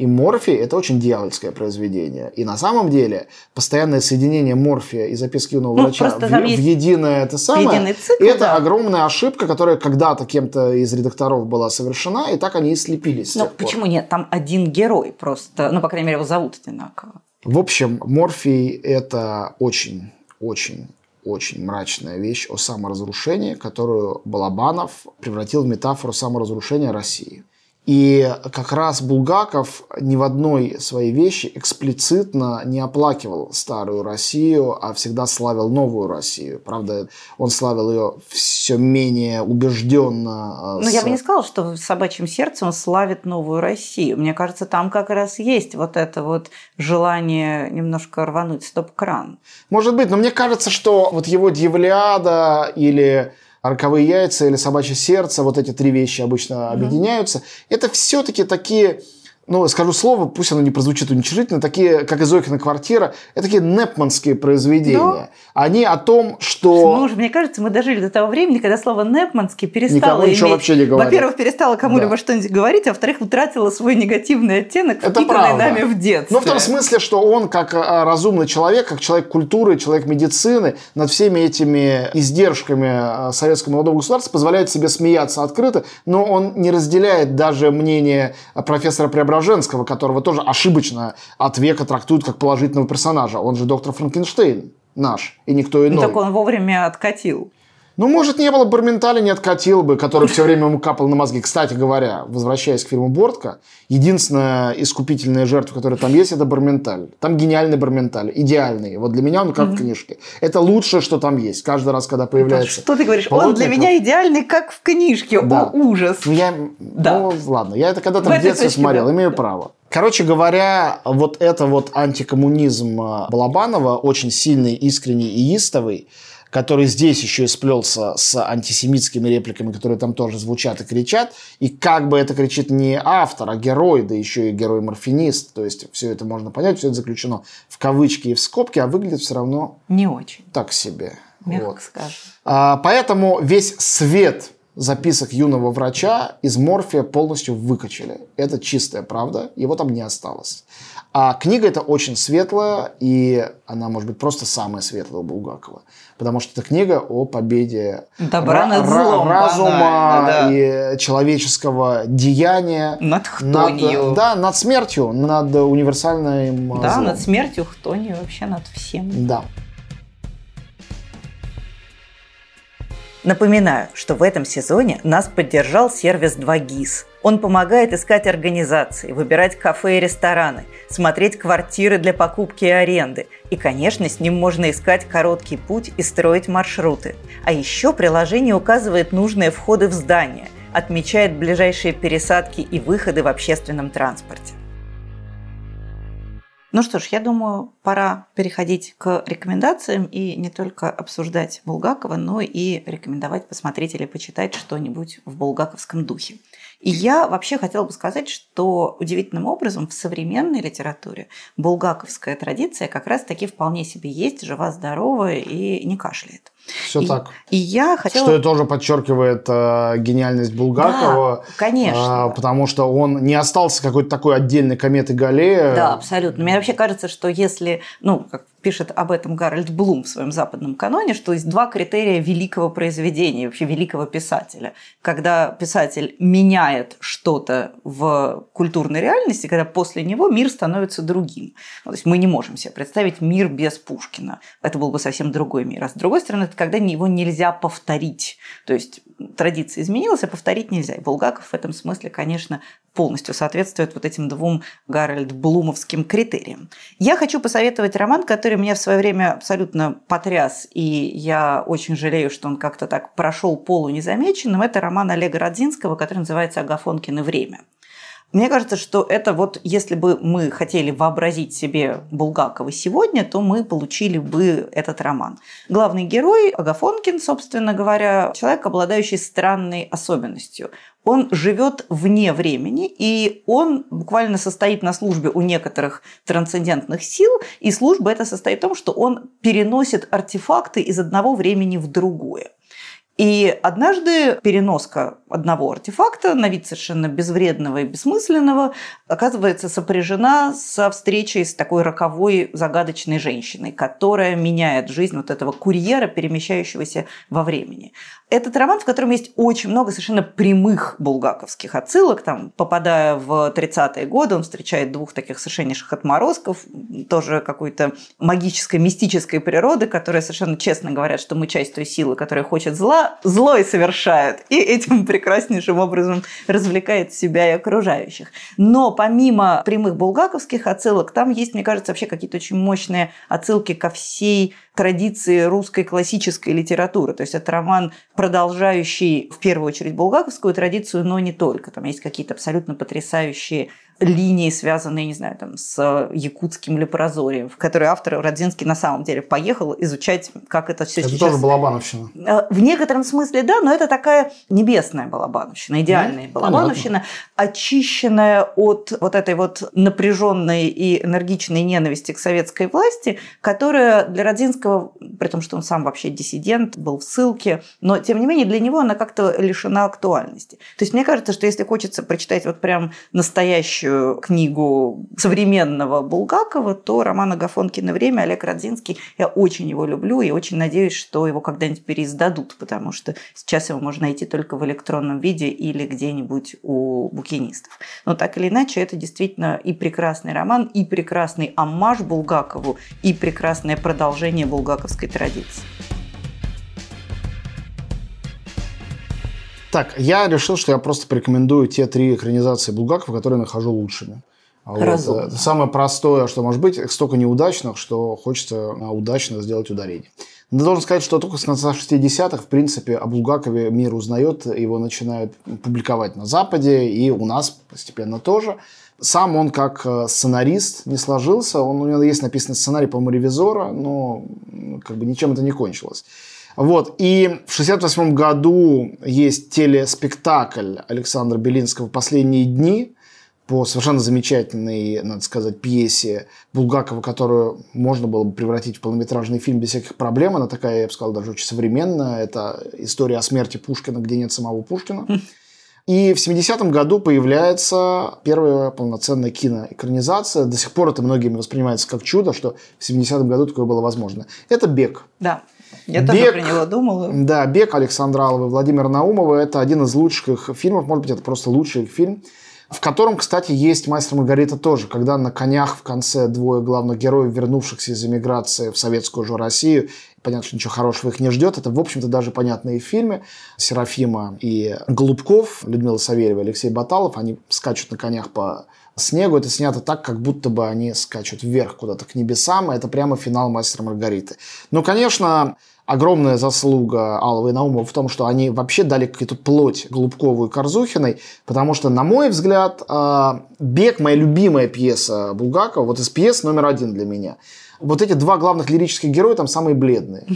И Морфий – это очень дьявольское произведение. И на самом деле постоянное соединение Морфия и записки юного ну, врача в, в единое это самое, цикл, это да. огромная ошибка, которая когда-то кем-то из редакторов была совершена, и так они и слепились. Ну, почему нет? Там один герой просто, ну, по крайней мере, его зовут одинаково. В общем, Морфий – это очень, очень очень мрачная вещь о саморазрушении, которую Балабанов превратил в метафору саморазрушения России. И как раз Булгаков ни в одной своей вещи эксплицитно не оплакивал старую Россию, а всегда славил новую Россию. Правда, он славил ее все менее убежденно. Но с... я бы не сказала, что в «Собачьем сердце» он славит новую Россию. Мне кажется, там как раз есть вот это вот желание немножко рвануть стоп-кран. Может быть, но мне кажется, что вот его «Дьяволиада» или роковые яйца или собачье сердце, вот эти три вещи обычно mm-hmm. объединяются. Это все-таки такие ну, скажу слово, пусть оно не прозвучит уничижительно, такие, как и Зойкина квартира, это такие непманские произведения. Да. Они о том, что... Ну, уже, мне кажется, мы дожили до того времени, когда слово непманский перестало Никому иметь... вообще не говорит. Во-первых, перестало кому-либо да. что-нибудь говорить, а во-вторых, утратило свой негативный оттенок, это впитанный нами в детстве. Ну, в том смысле, что он, как а, разумный человек, как человек культуры, человек медицины, над всеми этими издержками а, советского молодого государства позволяет себе смеяться открыто, но он не разделяет даже мнение профессора Преображенского Преображенского, которого тоже ошибочно от века трактуют как положительного персонажа. Он же доктор Франкенштейн наш, и никто иной. Ну, так он вовремя откатил. Ну, может, не было Барменталя, не откатил бы, который все время ему капал на мозги. Кстати говоря, возвращаясь к фильму «Бортка», единственная искупительная жертва, которая там есть, это Барменталь. Там гениальный Барменталь, идеальный. Вот для меня он как mm-hmm. в книжке. Это лучшее, что там есть. Каждый раз, когда появляется... Что ты говоришь? Он для меня идеальный, как в книжке. Да. О, ужас. Ну, я... да. ну, ладно, я это когда-то в, в детстве смотрел, да. имею да. право. Короче говоря, вот это вот антикоммунизм Балабанова, очень сильный, искренний и истовый, который здесь еще и сплелся с антисемитскими репликами, которые там тоже звучат и кричат. И как бы это кричит не автор, а герой, да еще и герой-морфинист. То есть все это можно понять, все это заключено в кавычки и в скобки, а выглядит все равно... Не очень. Так себе. Мягко вот. скажем. А, поэтому весь свет записок юного врача из морфия полностью выкачали. Это чистая правда, его там не осталось. А книга эта очень светлая, и она, может быть, просто самая светлая у Булгакова. Потому что это книга о победе Добра над злом, разума да. и человеческого деяния. Над хтонью. Над, да, над смертью, над универсальным Да, злом. над смертью, хтонью, вообще над всем. Да. Напоминаю, что в этом сезоне нас поддержал сервис 2GIS. Он помогает искать организации, выбирать кафе и рестораны, смотреть квартиры для покупки и аренды. И, конечно, с ним можно искать короткий путь и строить маршруты. А еще приложение указывает нужные входы в здание, отмечает ближайшие пересадки и выходы в общественном транспорте. Ну что ж, я думаю, пора переходить к рекомендациям и не только обсуждать Булгакова, но и рекомендовать посмотреть или почитать что-нибудь в булгаковском духе. И я вообще хотела бы сказать, что удивительным образом в современной литературе булгаковская традиция как раз-таки вполне себе есть, жива-здорова и не кашляет. Все и, так. И я хотела... Что тоже подчеркивает э, гениальность Булгакова. Да, конечно. Э, потому что он не остался какой-то такой отдельной кометой Галлея. Да, абсолютно. Мне вообще кажется, что если, ну, как пишет об этом Гарольд Блум в своем западном каноне, что есть два критерия великого произведения, вообще великого писателя. Когда писатель меняет что-то в культурной реальности, когда после него мир становится другим. Ну, то есть мы не можем себе представить мир без Пушкина. Это был бы совсем другой мир. А с другой стороны, это когда его нельзя повторить. То есть традиция изменилась, а повторить нельзя. И Булгаков в этом смысле, конечно, полностью соответствует вот этим двум Гарольд Блумовским критериям. Я хочу посоветовать роман, который меня в свое время абсолютно потряс, и я очень жалею, что он как-то так прошел полу незамеченным. Это роман Олега Родзинского, который называется «Агафонкино время». Мне кажется, что это вот, если бы мы хотели вообразить себе Булгакова сегодня, то мы получили бы этот роман. Главный герой Агафонкин, собственно говоря, человек, обладающий странной особенностью. Он живет вне времени, и он буквально состоит на службе у некоторых трансцендентных сил, и служба это состоит в том, что он переносит артефакты из одного времени в другое. И однажды переноска одного артефакта, на вид совершенно безвредного и бессмысленного, оказывается сопряжена со встречей с такой роковой загадочной женщиной, которая меняет жизнь вот этого курьера, перемещающегося во времени. Этот роман, в котором есть очень много совершенно прямых булгаковских отсылок. Там, попадая в 30-е годы, он встречает двух таких совершеннейших отморозков, тоже какой-то магической, мистической природы, которые совершенно честно говорят, что мы часть той силы, которая хочет зла, зло и совершает. И этим прекраснейшим образом развлекает себя и окружающих. Но помимо прямых булгаковских отсылок, там есть, мне кажется, вообще какие-то очень мощные отсылки ко всей традиции русской классической литературы. То есть это роман, продолжающий в первую очередь булгаковскую традицию, но не только. Там есть какие-то абсолютно потрясающие линии, связанные, не знаю, там, с якутским лепрозорием, в который автор Родзинский на самом деле поехал изучать, как это все это сейчас... тоже Балабановщина. Э, в некотором смысле, да, но это такая небесная Балабановщина, идеальная ну, Балабановщина, понятно. очищенная от вот этой вот напряженной и энергичной ненависти к советской власти, которая для Родзинского, при том, что он сам вообще диссидент, был в ссылке, но, тем не менее, для него она как-то лишена актуальности. То есть мне кажется, что если хочется прочитать вот прям настоящую книгу современного Булгакова, то роман Агафонкино время Олег Родзинский. Я очень его люблю и очень надеюсь, что его когда-нибудь переиздадут, потому что сейчас его можно найти только в электронном виде или где-нибудь у букинистов. Но так или иначе, это действительно и прекрасный роман, и прекрасный аммаж Булгакову, и прекрасное продолжение булгаковской традиции. Так, я решил, что я просто порекомендую те три экранизации Булгакова, которые нахожу лучшими. А вот, это самое простое, что может быть, столько неудачных, что хочется удачно сделать ударение. Но должен сказать, что только с конца 60-х, в принципе, о Булгакове мир узнает, его начинают публиковать на Западе, и у нас постепенно тоже. Сам он как э, сценарист не сложился, он, у него есть написанный сценарий, по-моему, ревизора, но как бы ничем это не кончилось. Вот. И в 1968 году есть телеспектакль Александра Белинского «Последние дни», по совершенно замечательной, надо сказать, пьесе Булгакова, которую можно было бы превратить в полнометражный фильм без всяких проблем. Она такая, я бы сказал, даже очень современная. Это история о смерти Пушкина, где нет самого Пушкина. И в 70-м году появляется первая полноценная киноэкранизация. До сих пор это многими воспринимается как чудо, что в 70-м году такое было возможно. Это «Бег». Да. Я Бег, тоже про него думала. Да, «Бег» Александра Алова и Владимира Наумова – это один из лучших фильмов, может быть, это просто лучший фильм, в котором, кстати, есть «Мастер Маргарита» тоже, когда на конях в конце двое главных героев, вернувшихся из эмиграции в советскую же Россию, понятно, что ничего хорошего их не ждет. Это, в общем-то, даже понятные фильмы. Серафима и Голубков, Людмила Савельева, Алексей Баталов, они скачут на конях по снегу. Это снято так, как будто бы они скачут вверх куда-то к небесам. Это прямо финал «Мастера Маргариты». Ну, конечно, огромная заслуга Аллы и Наумова в том, что они вообще дали какую-то плоть Голубкову и Корзухиной, потому что, на мой взгляд, а, «Бег» — моя любимая пьеса Булгакова, вот из пьес номер один для меня. Вот эти два главных лирических героя там самые бледные.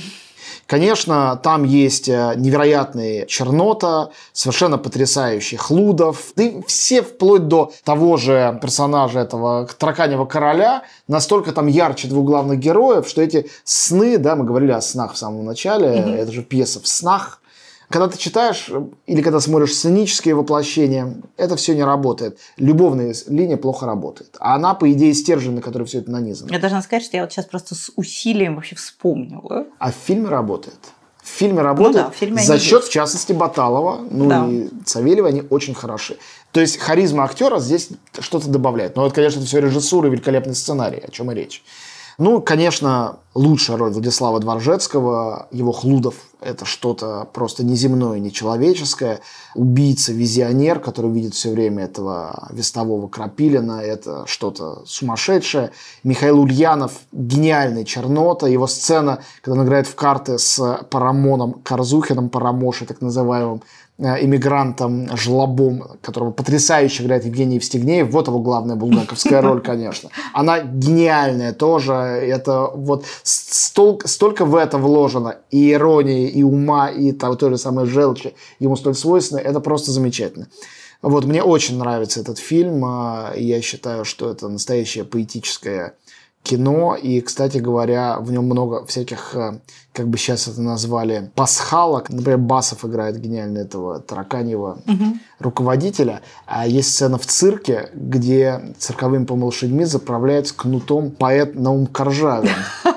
Конечно, там есть э, невероятные Чернота, совершенно потрясающий Хлудов. Да и все вплоть до того же персонажа этого Тараканева короля настолько там ярче двух главных героев, что эти сны, да, мы говорили о снах в самом начале, mm-hmm. это же пьеса в снах, когда ты читаешь или когда смотришь сценические воплощения, это все не работает. Любовная линия плохо работает. А она, по идее, стержень, на который все это нанизано. Я должна сказать, что я вот сейчас просто с усилием вообще вспомнила. А в фильме работает. В фильме работает ну да, в фильме за счет, есть. в частности, Баталова, ну да. и Савельева, они очень хороши. То есть харизма актера здесь что-то добавляет. Но это, конечно, это все режиссура и великолепный сценарий, о чем и речь. Ну, конечно, лучшая роль Владислава Дворжецкого, его Хлудов – это что-то просто неземное, нечеловеческое. Убийца, визионер, который видит все время этого вестового Крапилина – это что-то сумасшедшее. Михаил Ульянов – гениальный чернота. Его сцена, когда он играет в карты с Парамоном Корзухиным, Парамошей так называемым, Э, иммигрантом, жлобом, которого потрясающе играет Евгений Евстигнеев. Вот его главная булгаковская роль, конечно. Она гениальная тоже. Это вот столько, столько в это вложено. И иронии, и ума, и там, той же самой желчи ему столь свойственны. Это просто замечательно. Вот, мне очень нравится этот фильм. А, я считаю, что это настоящая поэтическая кино, и, кстати говоря, в нем много всяких, э, как бы сейчас это назвали, пасхалок. Например, Басов играет гениально этого тараканьего угу. руководителя. А есть сцена в цирке, где цирковыми по лошадьми заправляет с кнутом поэт Наум Коржавин.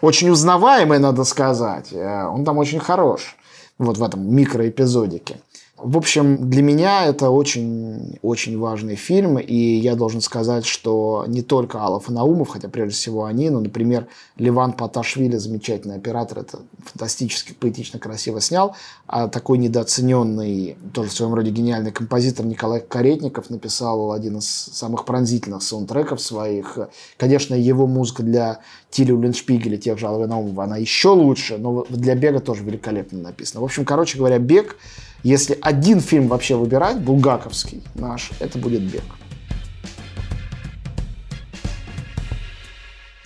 Очень узнаваемый, надо сказать. Э, он там очень хорош. Вот в этом микроэпизодике. В общем, для меня это очень-очень важный фильм, и я должен сказать, что не только Аллов и Наумов, хотя прежде всего они, но, например, Ливан Паташвили, замечательный оператор, это фантастически поэтично красиво снял, а такой недооцененный, тоже в своем роде гениальный композитор Николай Каретников написал один из самых пронзительных саундтреков своих. Конечно, его музыка для Тили Уллиншпигеля, тех же Аллова и Наумова, она еще лучше, но для Бега тоже великолепно написана. В общем, короче говоря, Бег если один фильм вообще выбирать, булгаковский наш, это будет «Бег».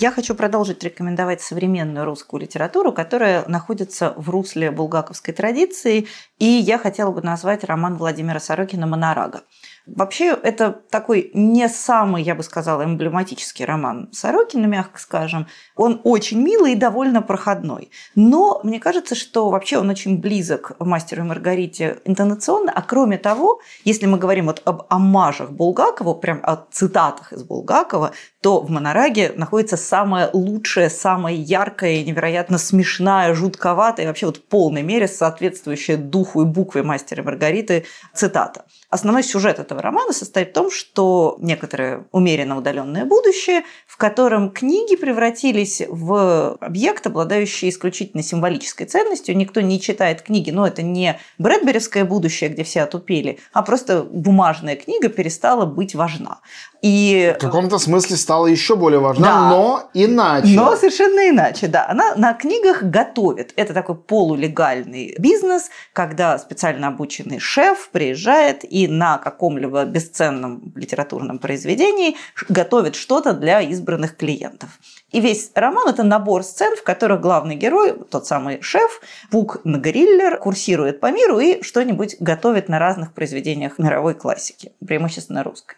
Я хочу продолжить рекомендовать современную русскую литературу, которая находится в русле булгаковской традиции, и я хотела бы назвать роман Владимира Сорокина «Монорага». Вообще, это такой не самый, я бы сказала, эмблематический роман Сорокина, мягко скажем. Он очень милый и довольно проходной. Но мне кажется, что вообще он очень близок мастеру и Маргарите интонационно. А кроме того, если мы говорим вот об амажах Булгакова, прям о цитатах из Булгакова, то в «Монораге» находится самая лучшая, самая яркая и невероятно смешная, жутковатая, вообще вот в полной мере соответствующая духу и букве мастера и Маргариты цитата. Основной сюжет этого романа состоит в том, что некоторое умеренно удаленное будущее, в котором книги превратились в объект, обладающий исключительно символической ценностью. Никто не читает книги, но это не Брэдберевское будущее, где все отупели, а просто бумажная книга перестала быть важна. И... В каком-то смысле стала еще более важна, да. но иначе. Но совершенно иначе, да. Она на книгах готовит. Это такой полулегальный бизнес, когда специально обученный шеф приезжает и на каком-либо бесценном литературном произведении готовит что-то для избранных клиентов. И весь роман – это набор сцен, в которых главный герой, тот самый шеф, Пук Нагриллер, курсирует по миру и что-нибудь готовит на разных произведениях мировой классики, преимущественно русской.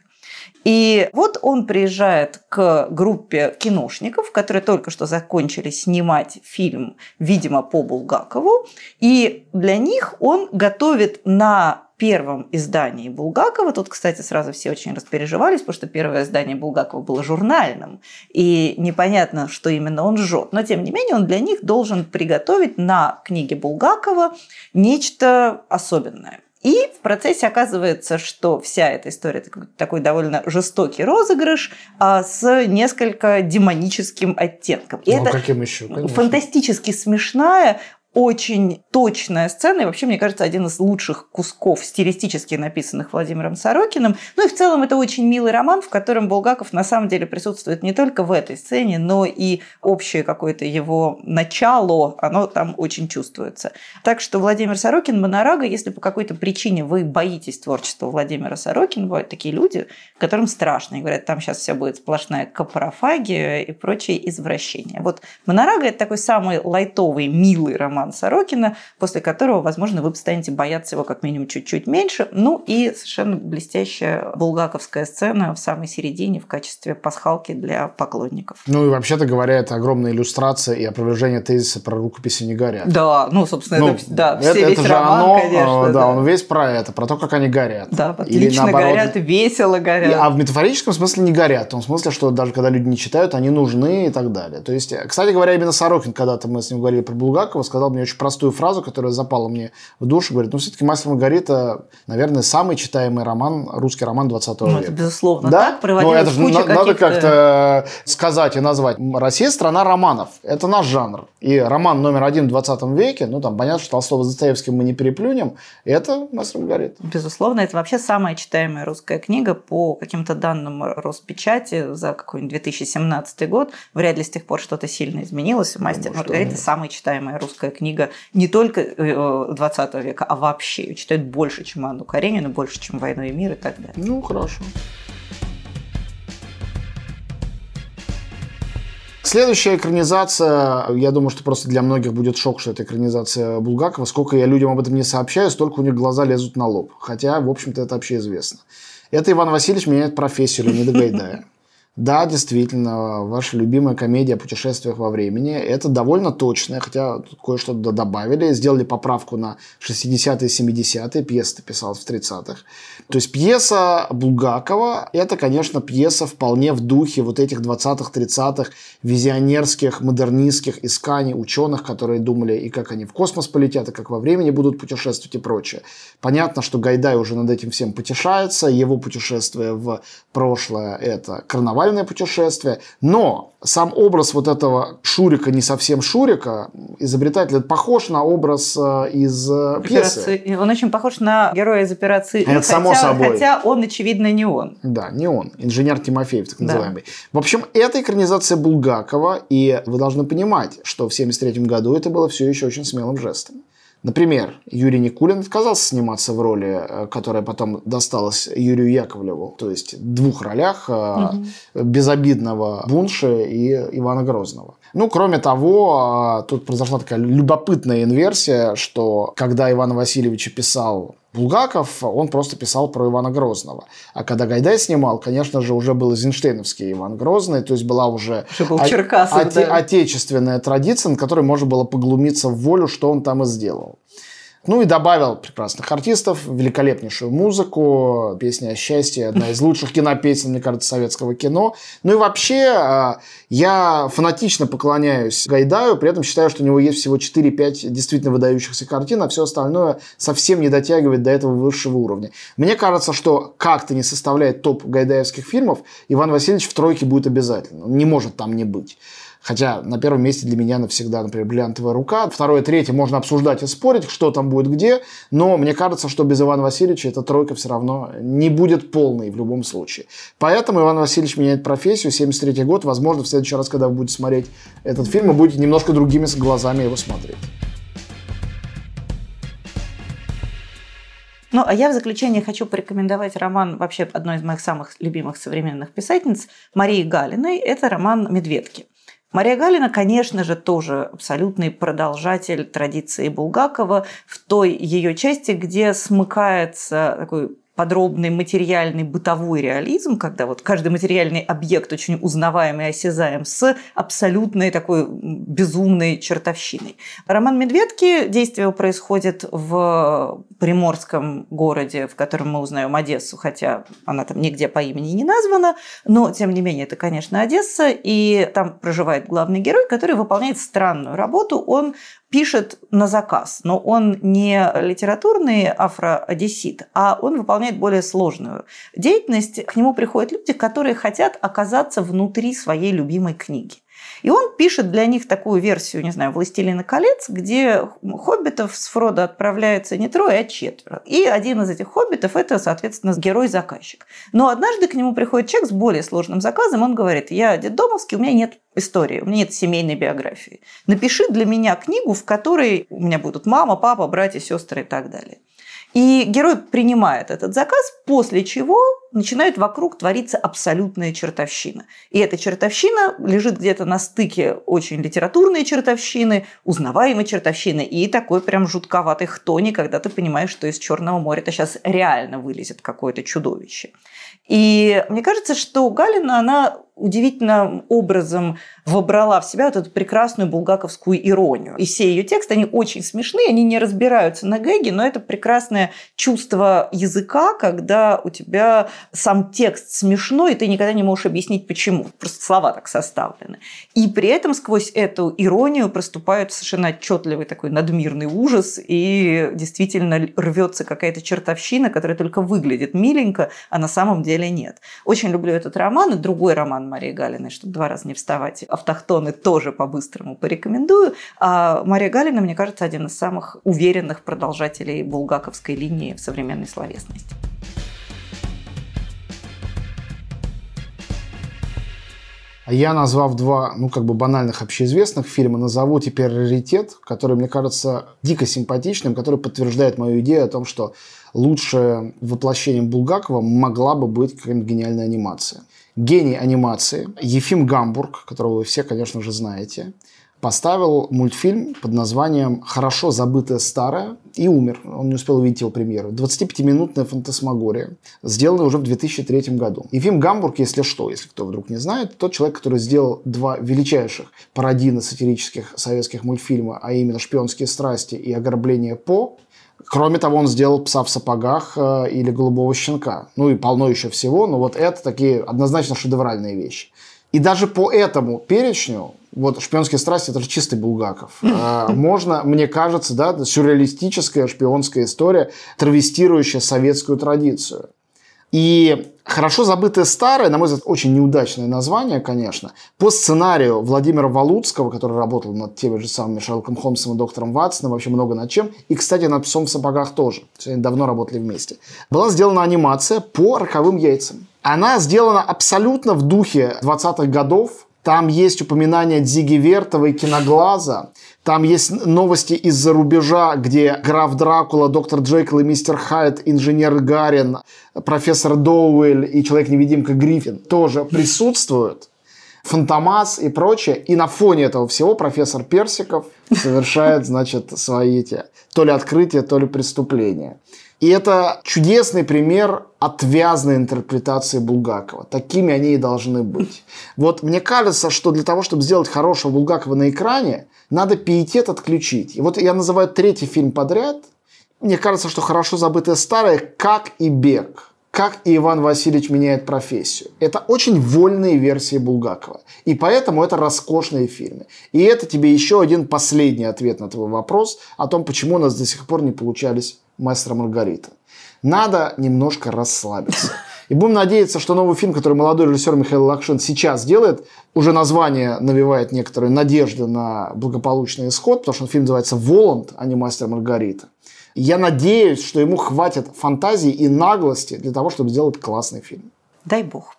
И вот он приезжает к группе киношников, которые только что закончили снимать фильм, видимо, по Булгакову. И для них он готовит на первом издании Булгакова, тут, кстати, сразу все очень распереживались, потому что первое издание Булгакова было журнальным, и непонятно, что именно он жжет. Но, тем не менее, он для них должен приготовить на книге Булгакова нечто особенное. И в процессе оказывается, что вся эта история такой довольно жестокий розыгрыш а, с несколько демоническим оттенком. И ну, это каким еще? Конечно. Фантастически смешная, очень точная сцена, и вообще, мне кажется, один из лучших кусков стилистически написанных Владимиром Сорокиным. Ну и в целом это очень милый роман, в котором Булгаков на самом деле присутствует не только в этой сцене, но и общее какое-то его начало, оно там очень чувствуется. Так что Владимир Сорокин, Монорага, если по какой-то причине вы боитесь творчества Владимира Сорокина, бывают такие люди, которым страшно, и говорят, там сейчас все будет сплошная капарофагия и прочие извращения. Вот Монорага – это такой самый лайтовый, милый роман роман Сорокина, после которого, возможно, вы станете бояться его как минимум чуть-чуть меньше. Ну и совершенно блестящая булгаковская сцена в самой середине в качестве пасхалки для поклонников. Ну и вообще-то говоря, это огромная иллюстрация и опровержение тезиса про рукописи не горят. Да, ну, собственно, ну, это, да, все это, весь это роман, оно, конечно. Да, да, он весь про это, про то, как они горят. Да, отлично Или, наоборот, горят, весело горят. И, а в метафорическом смысле не горят. В том смысле, что даже когда люди не читают, они нужны и так далее. То есть, кстати говоря, именно Сорокин, когда-то мы с ним говорили про Булгакова, сказал мне очень простую фразу, которая запала мне в душу. Говорит, ну, все-таки «Мастер Маргарита», наверное, самый читаемый роман, русский роман 20 ну, века. Это безусловно да? так. Ну, это же на, надо как-то сказать и назвать. Россия – страна романов. Это наш жанр. И роман номер один в 20 веке, ну, там, понятно, что Толстого с Достоевским мы не переплюнем, это «Мастер Маргарита». Безусловно, это вообще самая читаемая русская книга по каким-то данным Роспечати за какой-нибудь 2017 год. Вряд ли с тех пор что-то сильно изменилось. «Мастер Маргарита» – самая читаемая русская книга не только 20 э, века, а вообще. Ее читают больше, чем Анну Каренину, больше, чем «Войну и мир» и так далее. Ну, хорошо. Следующая экранизация, я думаю, что просто для многих будет шок, что это экранизация Булгакова. Сколько я людям об этом не сообщаю, столько у них глаза лезут на лоб. Хотя, в общем-то, это вообще известно. Это Иван Васильевич меняет профессию Леонида Гайдая. Да, действительно, ваша любимая комедия о путешествиях во времени. Это довольно точное, хотя кое-что добавили. Сделали поправку на 60-е, 70-е. Пьеса писалась в 30-х. То есть пьеса Булгакова – это, конечно, пьеса вполне в духе вот этих 20-х, 30-х визионерских, модернистских исканий ученых, которые думали и как они в космос полетят, и как во времени будут путешествовать и прочее. Понятно, что Гайдай уже над этим всем потешается. Его путешествие в прошлое – это карнавал карнавальное путешествие. Но сам образ вот этого Шурика, не совсем Шурика, изобретатель, похож на образ э, из э, пьесы. Операции. Он очень похож на героя из операции. Это хотя, само собой. Хотя он, очевидно, не он. Да, не он. Инженер Тимофеев, так называемый. Да. В общем, это экранизация Булгакова, и вы должны понимать, что в 1973 году это было все еще очень смелым жестом. Например, Юрий Никулин отказался сниматься в роли, э, которая потом досталась Юрию Яковлеву, то есть в двух ролях угу. безобидного Бунши и Ивана Грозного. Ну, кроме того, э, тут произошла такая любопытная инверсия, что когда Иван Васильевич писал Булгаков, он просто писал про Ивана Грозного. А когда Гайдай снимал, конечно же, уже был Эйзенштейновский Иван Грозный, то есть была уже, уже был Черкасов, оте- да. отечественная традиция, на которой можно было поглумиться в волю, что он там и сделал. Ну и добавил прекрасных артистов, великолепнейшую музыку, песня о счастье, одна из лучших кинопесен, мне кажется, советского кино. Ну и вообще, а, я фанатично поклоняюсь Гайдаю, при этом считаю, что у него есть всего 4-5 действительно выдающихся картин, а все остальное совсем не дотягивает до этого высшего уровня. Мне кажется, что как-то не составляет топ гайдаевских фильмов, Иван Васильевич в тройке будет обязательно. Он не может там не быть. Хотя на первом месте для меня навсегда, например, бриллиантовая рука. Второе, третье можно обсуждать и спорить, что там будет где. Но мне кажется, что без Ивана Васильевича эта тройка все равно не будет полной в любом случае. Поэтому Иван Васильевич меняет профессию. 73 год. Возможно, в следующий раз, когда вы будете смотреть этот фильм, вы будете немножко другими глазами его смотреть. Ну, а я в заключение хочу порекомендовать роман вообще одной из моих самых любимых современных писательниц Марии Галиной. Это роман «Медведки». Мария Галина, конечно же, тоже абсолютный продолжатель традиции Булгакова в той ее части, где смыкается такой подробный материальный бытовой реализм, когда вот каждый материальный объект очень узнаваемый и осязаем с абсолютной такой безумной чертовщиной. Роман «Медведки» действие происходит в приморском городе, в котором мы узнаем Одессу, хотя она там нигде по имени не названа, но тем не менее это, конечно, Одесса, и там проживает главный герой, который выполняет странную работу. Он пишет на заказ, но он не литературный афроодессит, а он выполняет более сложную деятельность. К нему приходят люди, которые хотят оказаться внутри своей любимой книги. И он пишет для них такую версию, не знаю, «Властелина колец», где хоббитов с Фродо отправляется не трое, а четверо. И один из этих хоббитов – это, соответственно, герой-заказчик. Но однажды к нему приходит человек с более сложным заказом, он говорит, я детдомовский, у меня нет истории, у меня нет семейной биографии. Напиши для меня книгу, в которой у меня будут мама, папа, братья, сестры и так далее. И герой принимает этот заказ, после чего начинает вокруг твориться абсолютная чертовщина. И эта чертовщина лежит где-то на стыке очень литературной чертовщины, узнаваемой чертовщины и такой прям жутковатой хтони, когда ты понимаешь, что из Черного моря-то сейчас реально вылезет какое-то чудовище. И мне кажется, что Галина, она удивительным образом вобрала в себя вот эту прекрасную булгаковскую иронию. И все ее тексты, они очень смешные, они не разбираются на гэге, но это прекрасное чувство языка, когда у тебя сам текст смешной, и ты никогда не можешь объяснить, почему. Просто слова так составлены. И при этом сквозь эту иронию проступает совершенно отчетливый такой надмирный ужас, и действительно рвется какая-то чертовщина, которая только выглядит миленько, а на самом деле нет. Очень люблю этот роман, и другой роман Марии Галиной, чтобы два раза не вставать. Автохтоны тоже по-быстрому порекомендую. А Мария Галина, мне кажется, один из самых уверенных продолжателей булгаковской линии в современной словесности. А я, назвав два, ну, как бы банальных общеизвестных фильма, назову теперь раритет, который, мне кажется, дико симпатичным, который подтверждает мою идею о том, что лучшее воплощением Булгакова могла бы быть какая-нибудь гениальная анимация. Гений анимации Ефим Гамбург, которого вы все, конечно же, знаете, поставил мультфильм под названием «Хорошо забытое старое» и умер. Он не успел увидеть его премьеру. 25-минутная фантасмагория, сделанная уже в 2003 году. Ефим Гамбург, если что, если кто вдруг не знает, тот человек, который сделал два величайших пародийно сатирических советских мультфильма, а именно «Шпионские страсти» и «Ограбление По», Кроме того, он сделал «Пса в сапогах» э, или «Голубого щенка». Ну и полно еще всего, но вот это такие однозначно шедевральные вещи. И даже по этому перечню, вот «Шпионские страсти» – это же чистый Булгаков. Э, можно, мне кажется, да, сюрреалистическая шпионская история, травестирующая советскую традицию. И хорошо забытое старое, на мой взгляд, очень неудачное название, конечно, по сценарию Владимира Валуцкого, который работал над теми же самыми Шерлоком Холмсом и доктором Ватсоном, вообще много над чем, и, кстати, над «Псом в сапогах» тоже. Они давно работали вместе. Была сделана анимация по роковым яйцам. Она сделана абсолютно в духе 20-х годов, там есть упоминания Дзиги Вертова и Киноглаза. Там есть новости из-за рубежа, где граф Дракула, доктор Джекил и мистер Хайд, инженер Гарин, профессор Доуэль и человек-невидимка Гриффин тоже присутствуют. Фантомас и прочее. И на фоне этого всего профессор Персиков совершает, значит, свои эти то ли открытия, то ли преступления. И это чудесный пример отвязной интерпретации Булгакова. Такими они и должны быть. Вот мне кажется, что для того, чтобы сделать хорошего Булгакова на экране, надо пиетет отключить. И вот я называю третий фильм подряд. Мне кажется, что хорошо забытое старое, как и бег как Иван Васильевич меняет профессию. Это очень вольные версии Булгакова. И поэтому это роскошные фильмы. И это тебе еще один последний ответ на твой вопрос о том, почему у нас до сих пор не получались «Мастер Маргарита». Надо немножко расслабиться. И будем надеяться, что новый фильм, который молодой режиссер Михаил Лакшин сейчас делает, уже название навевает некоторые надежды на благополучный исход, потому что фильм называется «Воланд», а не «Мастер Маргарита». Я надеюсь, что ему хватит фантазии и наглости для того, чтобы сделать классный фильм. Дай бог.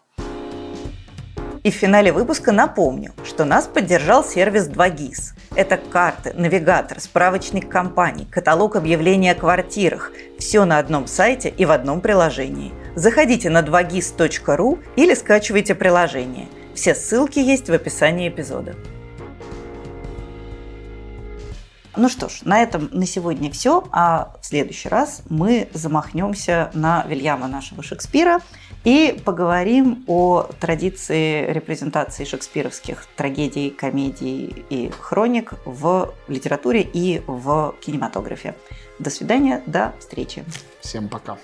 И в финале выпуска напомню, что нас поддержал сервис 2GIS. Это карты, навигатор, справочник компаний, каталог объявлений о квартирах. Все на одном сайте и в одном приложении. Заходите на 2gis.ru или скачивайте приложение. Все ссылки есть в описании эпизода. Ну что ж, на этом на сегодня все, а в следующий раз мы замахнемся на Вильяма нашего Шекспира и поговорим о традиции репрезентации шекспировских трагедий, комедий и хроник в литературе и в кинематографе. До свидания, до встречи. Всем пока.